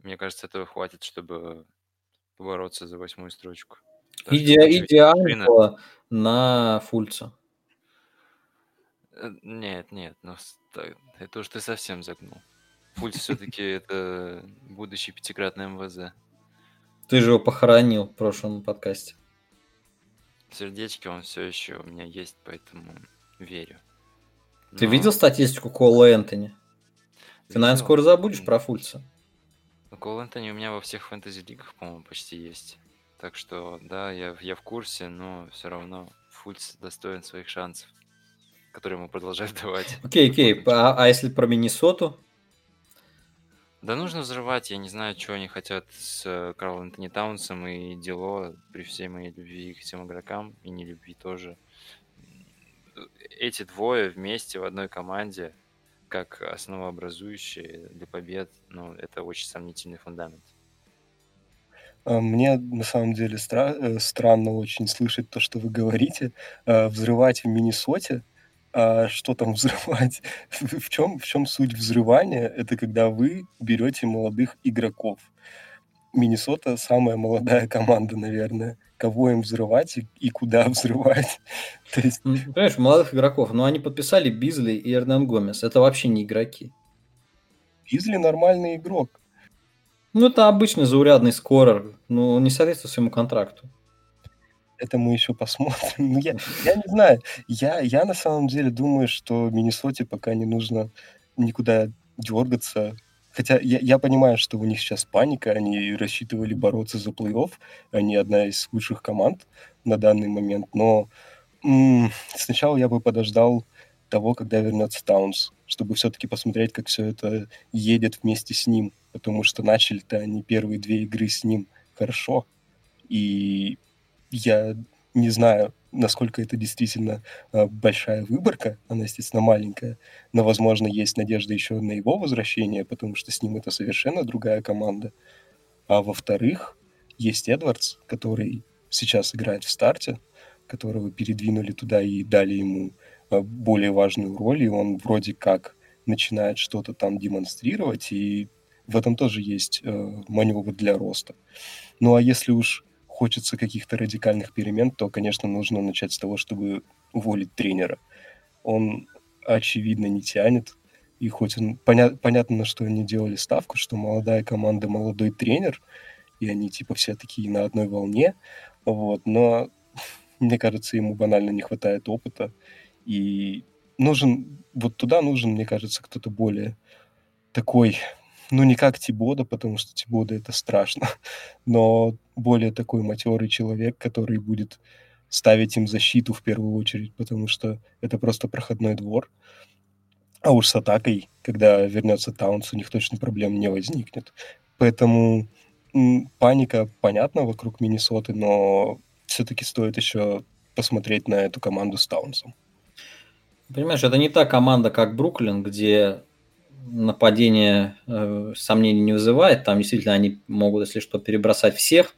мне кажется, этого хватит, чтобы побороться за восьмую строчку. Иде, идеально на Фульца. Э, нет, нет, ну это уж ты совсем загнул. Фульц все-таки это будущий пятикратный МВЗ. Ты же его похоронил в прошлом подкасте. В сердечке он все еще у меня есть, поэтому верю. Ты видел статистику Кола Энтони? Ты, наверное, скоро забудешь про Фульца. Ну, Кол Энтони у меня во всех фэнтези-лигах, по-моему, почти есть. Так что, да, я, я в курсе, но все равно Фульц достоин своих шансов, которые ему продолжают давать. Окей, окей. Okay. А, а если про Миннесоту? Да нужно взрывать. Я не знаю, что они хотят с э, Карлом Антони Таунсом и Дело при всей моей любви к этим игрокам и не любви тоже. Эти двое вместе в одной команде, как основообразующие для побед, ну, это очень сомнительный фундамент. А, мне на самом деле стра- э, странно очень слышать то, что вы говорите. А, взрывать в Миннесоте, а что там взрывать? В чем, в чем суть взрывания? Это когда вы берете молодых игроков. Миннесота самая молодая команда, наверное. Кого им взрывать и, и куда взрывать? То есть... Понимаешь, молодых игроков, но они подписали Бизли и Эрнан Гомес. Это вообще не игроки. Бизли нормальный игрок. Ну, это обычный заурядный скорер, но он не соответствует своему контракту. Это мы еще посмотрим. Ну, я, я не знаю. Я, я на самом деле думаю, что Миннесоте пока не нужно никуда дергаться. Хотя я, я понимаю, что у них сейчас паника, они рассчитывали бороться за плей-офф, они одна из лучших команд на данный момент, но м- сначала я бы подождал того, когда вернется Таунс, чтобы все-таки посмотреть, как все это едет вместе с ним потому что начали-то они первые две игры с ним хорошо, и я не знаю, насколько это действительно э, большая выборка, она, естественно, маленькая, но, возможно, есть надежда еще на его возвращение, потому что с ним это совершенно другая команда. А во-вторых, есть Эдвардс, который сейчас играет в старте, которого передвинули туда и дали ему э, более важную роль, и он вроде как начинает что-то там демонстрировать, и в этом тоже есть э, маневр для роста. Ну а если уж хочется каких-то радикальных перемен, то, конечно, нужно начать с того, чтобы уволить тренера. Он, очевидно, не тянет. И хоть он, поня- понятно, что они делали ставку, что молодая команда, молодой тренер, и они типа все такие на одной волне, вот, но мне кажется, ему банально не хватает опыта, и нужен, вот туда нужен, мне кажется, кто-то более такой, ну, не как Тибода, потому что Тибода это страшно, но более такой матерый человек, который будет ставить им защиту в первую очередь, потому что это просто проходной двор. А уж с атакой, когда вернется Таунс, у них точно проблем не возникнет. Поэтому паника понятна вокруг Миннесоты, но все-таки стоит еще посмотреть на эту команду с Таунсом. Понимаешь, это не та команда, как Бруклин, где нападение э, сомнений не вызывает. Там действительно они могут, если что, перебросать всех.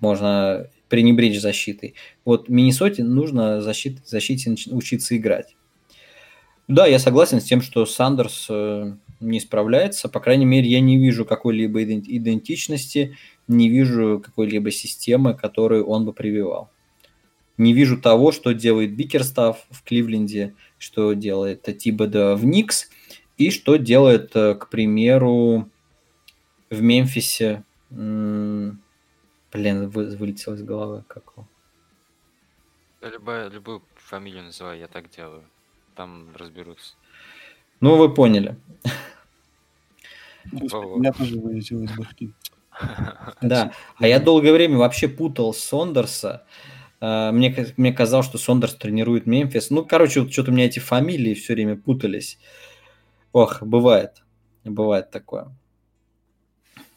Можно пренебречь защитой. Вот Миннесоте нужно защит, защите учиться играть. Да, я согласен с тем, что Сандерс э, не справляется. По крайней мере, я не вижу какой-либо идентичности, не вижу какой-либо системы, которую он бы прививал. Не вижу того, что делает Бикерстав в Кливленде, что делает Тибода в Никс, и что делает, э, к примеру, в Мемфисе. Блин, вылетел из головы. Как его? Любая, любую фамилию называй, я так делаю. Там разберутся. Ну, вы поняли. меня тоже вылетело из башки. Да, а я долгое время вообще путал Сондерса. А, мне, мне казалось, что Сондерс тренирует Мемфис. Ну, короче, вот что-то у меня эти фамилии все время путались. Ох, бывает. Бывает такое.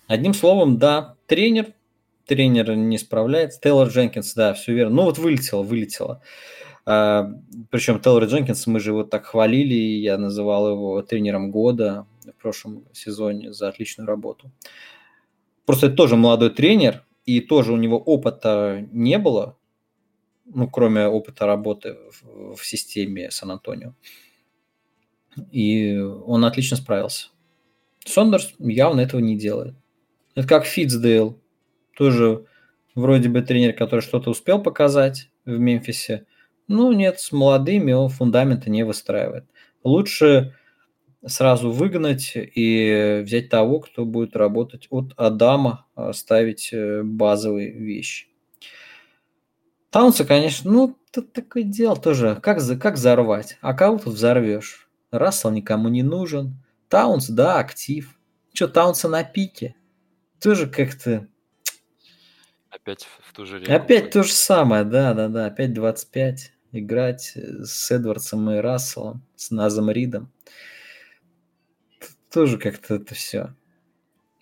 Одним словом, да, тренер. Тренер не справляется. Тейлор Дженкинс, да, все верно. Ну, вот вылетело, вылетело. А, причем Тейлор Дженкинс мы же его так хвалили, я называл его тренером года в прошлом сезоне за отличную работу. Просто это тоже молодой тренер, и тоже у него опыта не было, ну, кроме опыта работы в, в системе Сан-Антонио. И он отлично справился. Сондерс явно этого не делает. Это как Фитцдейл. Тоже вроде бы тренер, который что-то успел показать в Мемфисе. Ну, нет, с молодыми он фундамента не выстраивает. Лучше сразу выгнать и взять того, кто будет работать от Адама, а, ставить э, базовые вещи. Таунса, конечно, ну, тут такое дело тоже. Как, как взорвать? А кого тут взорвешь? Рассел никому не нужен. Таунс, да, актив. Что, Таунса на пике? Тоже как-то... Опять в ту же реку. Опять то же самое, да, да, да. Опять 25. Играть с Эдвардсом и Расселом, с Назом Ридом тоже как-то это все.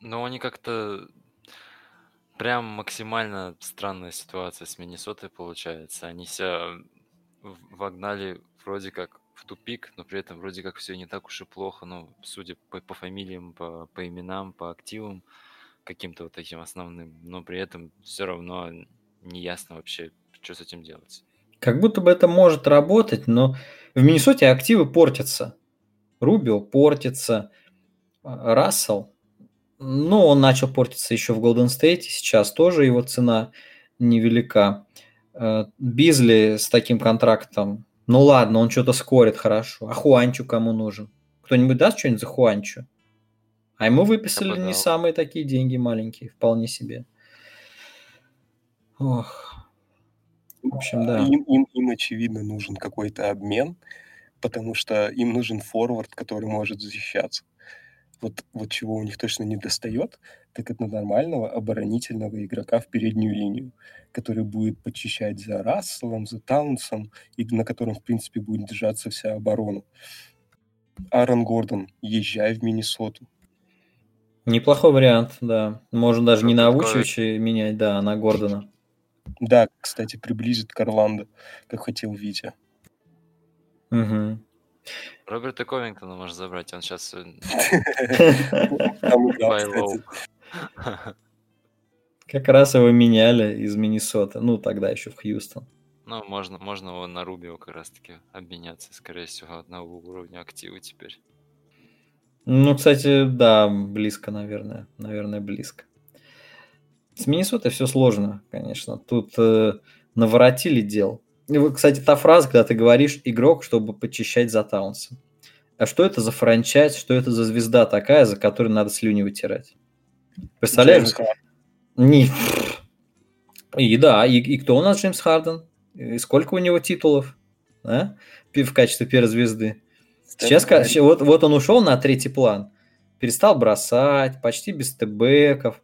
Ну, они как-то прям максимально странная ситуация с Миннесотой получается. Они себя вогнали вроде как в тупик, но при этом вроде как все не так уж и плохо, ну, судя по, по фамилиям, по, по именам, по активам, каким-то вот таким основным, но при этом все равно не ясно вообще, что с этим делать. Как будто бы это может работать, но в Миннесоте активы портятся. Рубио портится, Рассел, ну, он начал портиться еще в Голден Стейте, сейчас тоже его цена невелика. Э, Бизли с таким контрактом, ну ладно, он что-то скорит хорошо. А Хуанчу кому нужен? Кто-нибудь даст что-нибудь за Хуанчу? А ему выписали не самые такие деньги маленькие, вполне себе. Ох. В общем, да. Им, им, им очевидно, нужен какой-то обмен, потому что им нужен форвард, который может защищаться вот, вот чего у них точно не достает, так это нормального оборонительного игрока в переднюю линию, который будет почищать за Расселом, за Таунсом, и на котором, в принципе, будет держаться вся оборона. Аарон Гордон, езжай в Миннесоту. Неплохой вариант, да. Можно даже не на Вучевича менять, да, а на Гордона. Да, кстати, приблизит к Орландо, как хотел Витя. Угу. Роберта Ковингтона можно забрать, он сейчас... Как раз его меняли из Миннесоты, ну тогда еще в Хьюстон. Ну, можно, можно его на Рубио как раз-таки обменяться, скорее всего, одного уровня актива теперь. Ну, кстати, да, близко, наверное. Наверное, близко. С Миннесотой все сложно, конечно. Тут э, наворотили дел. И кстати, та фраза, когда ты говоришь игрок, чтобы почищать за Таунса. А что это за франчайз, что это за звезда такая, за которую надо слюни вытирать? Представляешь? Не. И да, и, и кто у нас Джеймс Харден? И сколько у него титулов? А? В качестве первой звезды. Сейчас, вот, вот он ушел на третий план. Перестал бросать, почти без стебеков.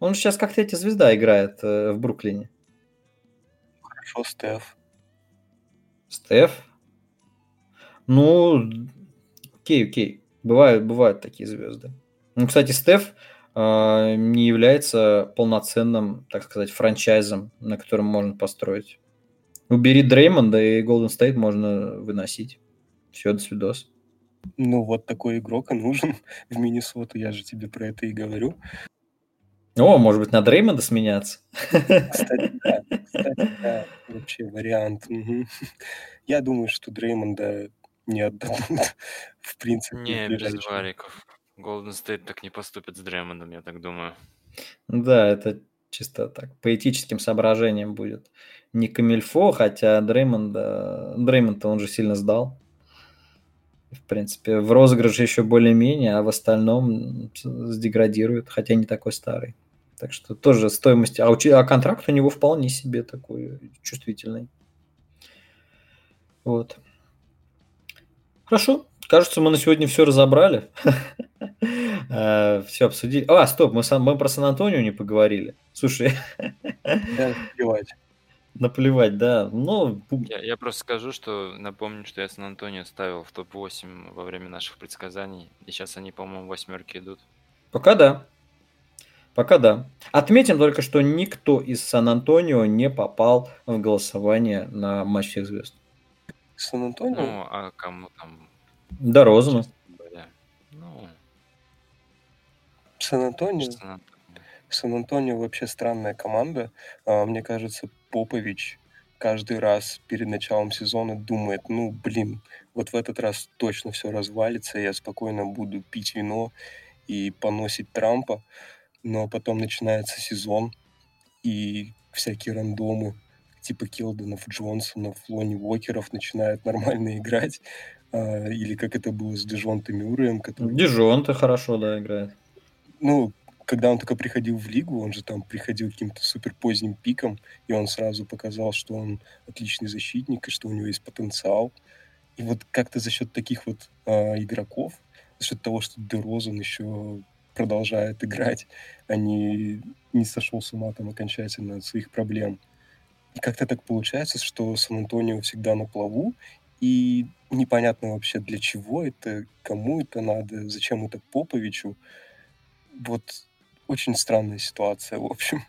Он сейчас как третья звезда играет э, в Бруклине. Хорошо, Стеф. Стеф? Ну, окей, окей. Бывают, бывают такие звезды. Ну, кстати, Стеф э, не является полноценным, так сказать, франчайзом, на котором можно построить. Убери Дреймонда, и Голден Стейт можно выносить. Все, до свидос. Ну, вот такой игрок и нужен в Миннесоту, я же тебе про это и говорю. О, может быть, на Дреймонда сменяться? Кстати, да. Кстати, да. Вообще вариант. Угу. Я думаю, что Дреймонда не отдадут, в принципе. Не, без вариков. Голден Стейт так не поступит с Дреймондом, я так думаю. Да, это чисто так, по этическим соображениям будет. Не Камильфо, хотя Дреймонда, Дреймонд он же сильно сдал. В принципе, в розыгрыше еще более-менее, а в остальном сдеградирует, хотя не такой старый. Так что тоже стоимость, а, учи, а контракт у него вполне себе такой чувствительный. Вот. Хорошо. Кажется, мы на сегодня все разобрали. Э, все обсудили. А, стоп, мы про Сан-Антонио не поговорили. Слушай. Наплевать. Да. Ну, я, я просто скажу, что напомню, что я Сан-Антонио ставил в топ-8 во время наших предсказаний. И сейчас они, по-моему, восьмерки идут. Пока да. Пока да. Отметим только, что никто из Сан-Антонио не попал в голосование на матч всех звезд. Сан-Антонио? Ну, а кому там? Да, Розану. Ну... Сан-Антонио? Сан-Антонио вообще странная команда. А, мне кажется, Попович каждый раз перед началом сезона думает, ну, блин, вот в этот раз точно все развалится, я спокойно буду пить вино и поносить Трампа но потом начинается сезон, и всякие рандомы, типа Келденов, Джонсонов, Лони Уокеров начинают нормально играть. А, или как это было с Дежонто Мюрреем. Который... Дежонто хорошо, да, играет. Ну, когда он только приходил в лигу, он же там приходил каким-то супер поздним пиком, и он сразу показал, что он отличный защитник, и что у него есть потенциал. И вот как-то за счет таких вот а, игроков, за счет того, что Дерозан еще продолжает играть, а не, не сошел с ума там окончательно от своих проблем. И как-то так получается, что Сан-Антонио всегда на плаву, и непонятно вообще для чего это, кому это надо, зачем это Поповичу. Вот очень странная ситуация, в общем.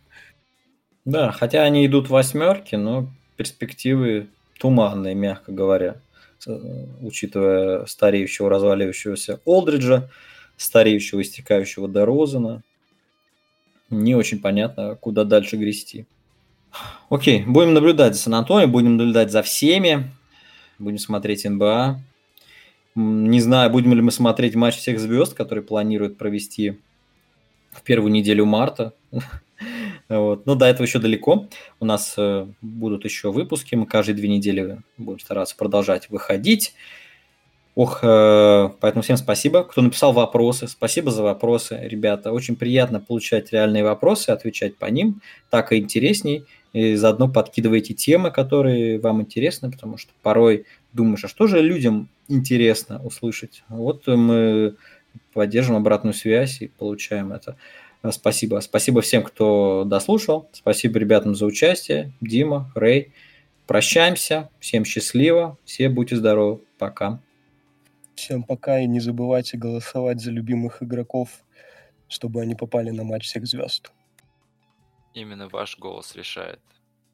Да, хотя они идут восьмерки, но перспективы туманные, мягко говоря, учитывая стареющего, разваливающегося Олдриджа, стареющего, истекающего до Розена. Не очень понятно, куда дальше грести. Окей, будем наблюдать за Сан-Антонио, будем наблюдать за всеми, будем смотреть НБА. Не знаю, будем ли мы смотреть матч всех звезд, который планируют провести в первую неделю марта. Вот. Но до этого еще далеко. У нас э, будут еще выпуски. Мы каждые две недели будем стараться продолжать выходить. Ох, э, поэтому всем спасибо, кто написал вопросы. Спасибо за вопросы, ребята. Очень приятно получать реальные вопросы, отвечать по ним. Так и интересней. И заодно подкидывайте темы, которые вам интересны, потому что порой думаешь, а что же людям интересно услышать? Вот мы поддержим обратную связь и получаем это. Спасибо. Спасибо всем, кто дослушал. Спасибо ребятам за участие. Дима, Рэй. Прощаемся. Всем счастливо. Все будьте здоровы. Пока. Всем пока и не забывайте голосовать за любимых игроков, чтобы они попали на матч всех звезд. Именно ваш голос решает.